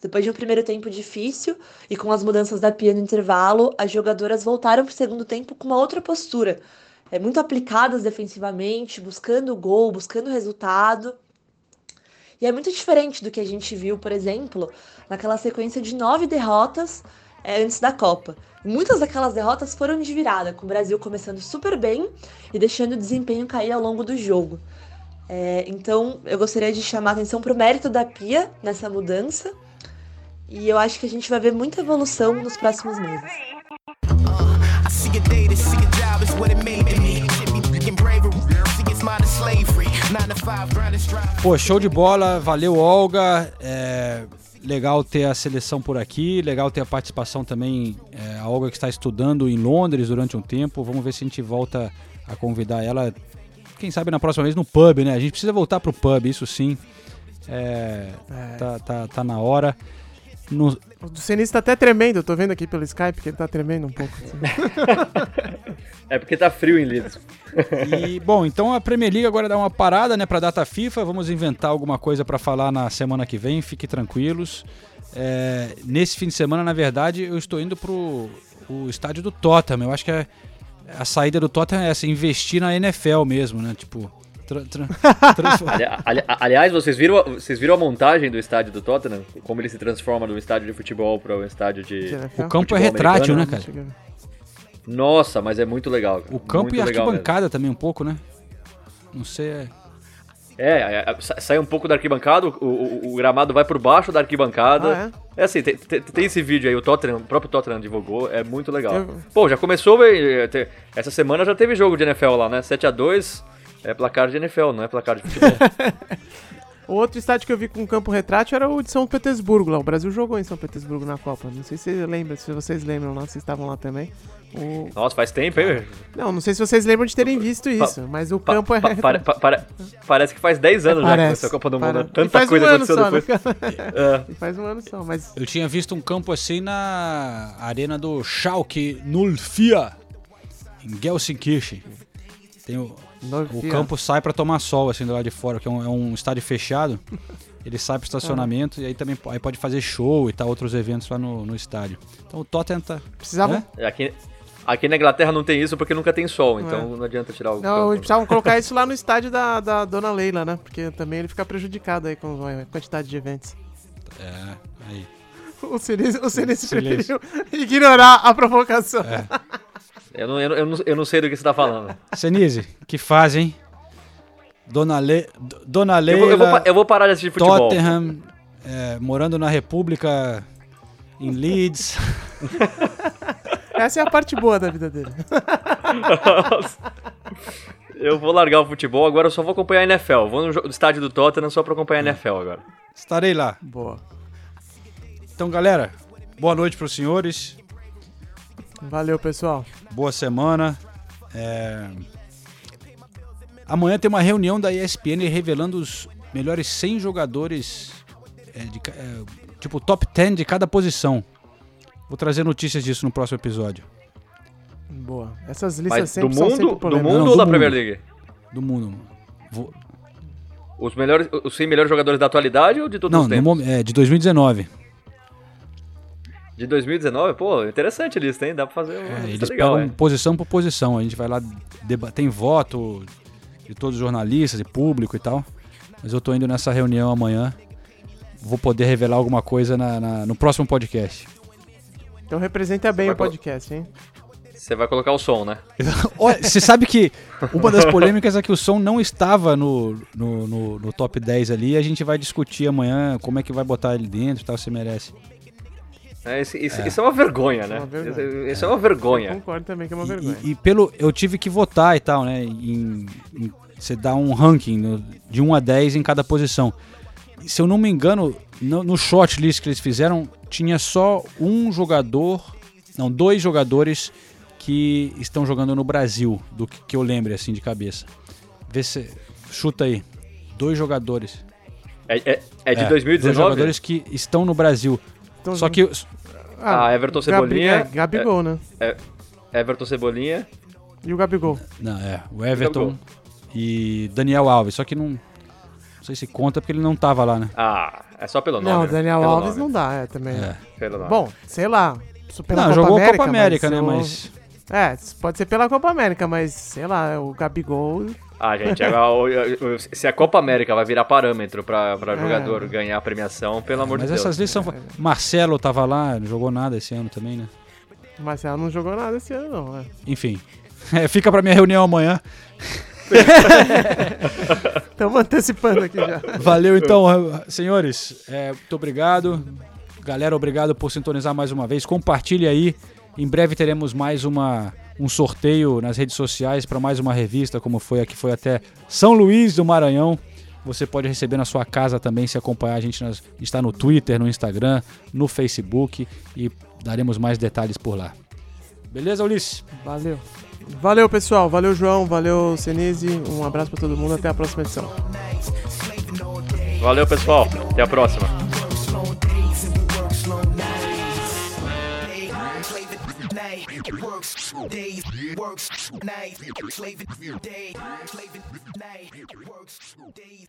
Depois de um primeiro tempo difícil e com as mudanças da pia no intervalo, as jogadoras voltaram para o segundo tempo com uma outra postura, é, muito aplicadas defensivamente, buscando o gol, buscando o resultado. E é muito diferente do que a gente viu, por exemplo, naquela sequência de nove derrotas é, antes da Copa. Muitas daquelas derrotas foram de virada, com o Brasil começando super bem e deixando o desempenho cair ao longo do jogo. É, então, eu gostaria de chamar a atenção para o mérito da Pia nessa mudança. E eu acho que a gente vai ver muita evolução nos próximos meses. Pô, show de bola, valeu Olga. É, legal ter a seleção por aqui, legal ter a participação também, é, a Olga que está estudando em Londres durante um tempo. Vamos ver se a gente volta a convidar ela, quem sabe na próxima vez no pub, né? A gente precisa voltar pro pub, isso sim. É, é. Tá, tá, tá na hora. No... O Senise tá até tremendo, eu tô vendo aqui pelo Skype que ele tá tremendo um pouco. [laughs] Assim. é porque tá frio em Leeds. E, bom, então a Premier League agora dá uma parada, né, pra data FIFA. Vamos inventar alguma coisa para falar na semana que vem, fiquem tranquilos. É, nesse fim de semana, na verdade, eu estou indo pro o estádio do Tottenham. Eu acho que é, a saída do Tottenham é essa, investir na NFL mesmo, né? Tipo, Tra, tra, ali, ali, aliás, vocês viram, vocês viram a montagem do estádio do Tottenham? Como ele se transforma do estádio de futebol para o estádio de. O campo é retrátil, né, cara? Nossa, mas é muito legal. Cara. O campo muito e a arquibancada também, um pouco, né? Não sei. É... É, é, é sai um pouco da arquibancada, o, o, o, gramado vai por baixo da arquibancada. Ah, é? é? assim, tem, tem, tem, esse vídeo aí, o Tottenham, o próprio Tottenham divulgou, é muito legal. Eu... Pô, já começou, essa semana já teve jogo de NFL lá, né? 7x2, é placar de NFL, não é placar de futebol. o [laughs] outro estádio que eu vi com campo retrátil era o de São Petersburgo lá. O Brasil jogou em São Petersburgo na Copa. Não sei se você lembra, se vocês lembram lá, vocês estavam lá também. O... Nossa, faz tempo, hein? Não, não sei se vocês lembram de terem visto isso, pa mas o campo é. Pa [laughs] pa parece que faz 10 anos parece, já que começou a Copa do Mundo. Tanta coisa um aconteceu só, depois. [laughs] é. Faz um ano só, mas. Eu tinha visto um campo assim na arena do Schalke 04 em Gelsenkirchen. Tem o, o campo sai para tomar sol, assim, do lado de fora, que é um, é um estádio fechado. Ele sai pro estacionamento ah. e aí também aí pode fazer show e tal, outros eventos lá no, no estádio. Então o Tottenham tá. Precisava. Né? É, aqui, aqui na Inglaterra não tem isso porque nunca tem sol, então é. não adianta tirar o. Não, precisavam colocar [laughs] isso lá no estádio da, da Dona Leila, né? Porque também ele fica prejudicado aí com a quantidade de eventos. É, aí. [laughs] O Sinistro, o Sinistro preferiu ignorar a provocação. É. Eu não, eu, não- eu, não, eu não sei do que você tá falando. Senise, que fase, hein? Dona, Le... Dona Eu Leila... vou, eu, vou, eu vou parar de assistir futebol. Tottenham, é, morando na República em Leeds. [laughs] Essa é a parte boa da vida dele. Eu vou largar o futebol, agora eu só vou acompanhar a NFL. Vou no estádio do Tottenham só pra acompanhar a NFL agora. Estarei lá. Boa. Então, galera, boa noite para os senhores. Valeu, pessoal. Boa semana. É, Amanhã tem uma reunião da ESPN revelando os melhores 100 jogadores, é, de é, tipo top 10 de cada posição. Vou trazer notícias disso no próximo episódio. Boa. Essas listas Mas do sempre são mundo, sempre do mundo Não, ou do da mundo. Premier League? Do mundo. Vou- Os, melhores, os 100 melhores jogadores da atualidade ou de todos Não, os tempos? mom- é, de 2019. De 2019? Pô, interessante a lista, hein? Dá pra fazer uma É, eles legal, pegam é. posição por posição. A gente vai lá, tem voto de todos os jornalistas e público e tal. Mas eu tô indo nessa reunião amanhã. Vou poder revelar alguma coisa na- na- no próximo podcast. Então representa bem o podcast, hein? Você vai colocar o som, né? [laughs] Olha, você sabe que uma das polêmicas é que o som não estava no, no, no- no top 10 ali. E a gente vai discutir amanhã como é que vai botar ele dentro e tal, se merece. É, isso, isso- É. isso é uma vergonha, né? uma vergonha. Isso, isso é uma vergonha. Eu concordo também que é uma E- vergonha. E, e pelo. Eu tive que votar e tal, né? Em, em- você dá um ranking no- de 1 a 10 em cada posição. E se eu não me engano, no, no short list que eles fizeram, tinha só um jogador. Não, dois jogadores que estão jogando no Brasil, do que, que eu lembre assim de cabeça. Vê se. Chuta aí. Dois jogadores. É, é, é de Dois 2019? jogadores que estão no Brasil. Então, Só que. Ah, Everton Gabi- Cebolinha. é, Gabigol, né? É, Everton Cebolinha. E o Gabigol. Não, é. O Everton e Daniel Alves. Só que não. Não sei se conta porque ele não tava lá, né? Ah, é só pelo nome. Não, o né? Daniel Pelo Alves nome. não dá, é também. É. Pelo nome. Bom, sei lá. pela Não, Copa jogou América, Copa América, né? Mas. É, pode ser pela Copa América, mas sei lá, o Gabigol. Ah, gente, agora, o- o- se a Copa América vai virar parâmetro pra, pra É. jogador ganhar a premiação, pelo amor Mas de Deus. essas listas são. Marcelo tava lá, não jogou nada esse ano também, né? O Marcelo não jogou nada esse ano, não. É. Enfim. [laughs] É, fica pra minha reunião amanhã. [laughs] Estamos antecipando aqui já. Valeu então, senhores. É, muito obrigado. Galera, obrigado por sintonizar mais uma vez. Compartilhe aí. Em breve teremos mais uma, um sorteio nas redes sociais para mais uma revista, como foi a que foi até São Luís do Maranhão. Você pode receber na sua casa também, se acompanhar a gente nas, está no Twitter, no Instagram, no Facebook e daremos mais detalhes por lá. Beleza, Ulisses? Valeu. Valeu, pessoal. Valeu, João. Valeu, Senise. Um abraço pra todo mundo. Até a próxima edição. Valeu, pessoal. Até a próxima. Works days, works nights, slaving day, slaving night, works days.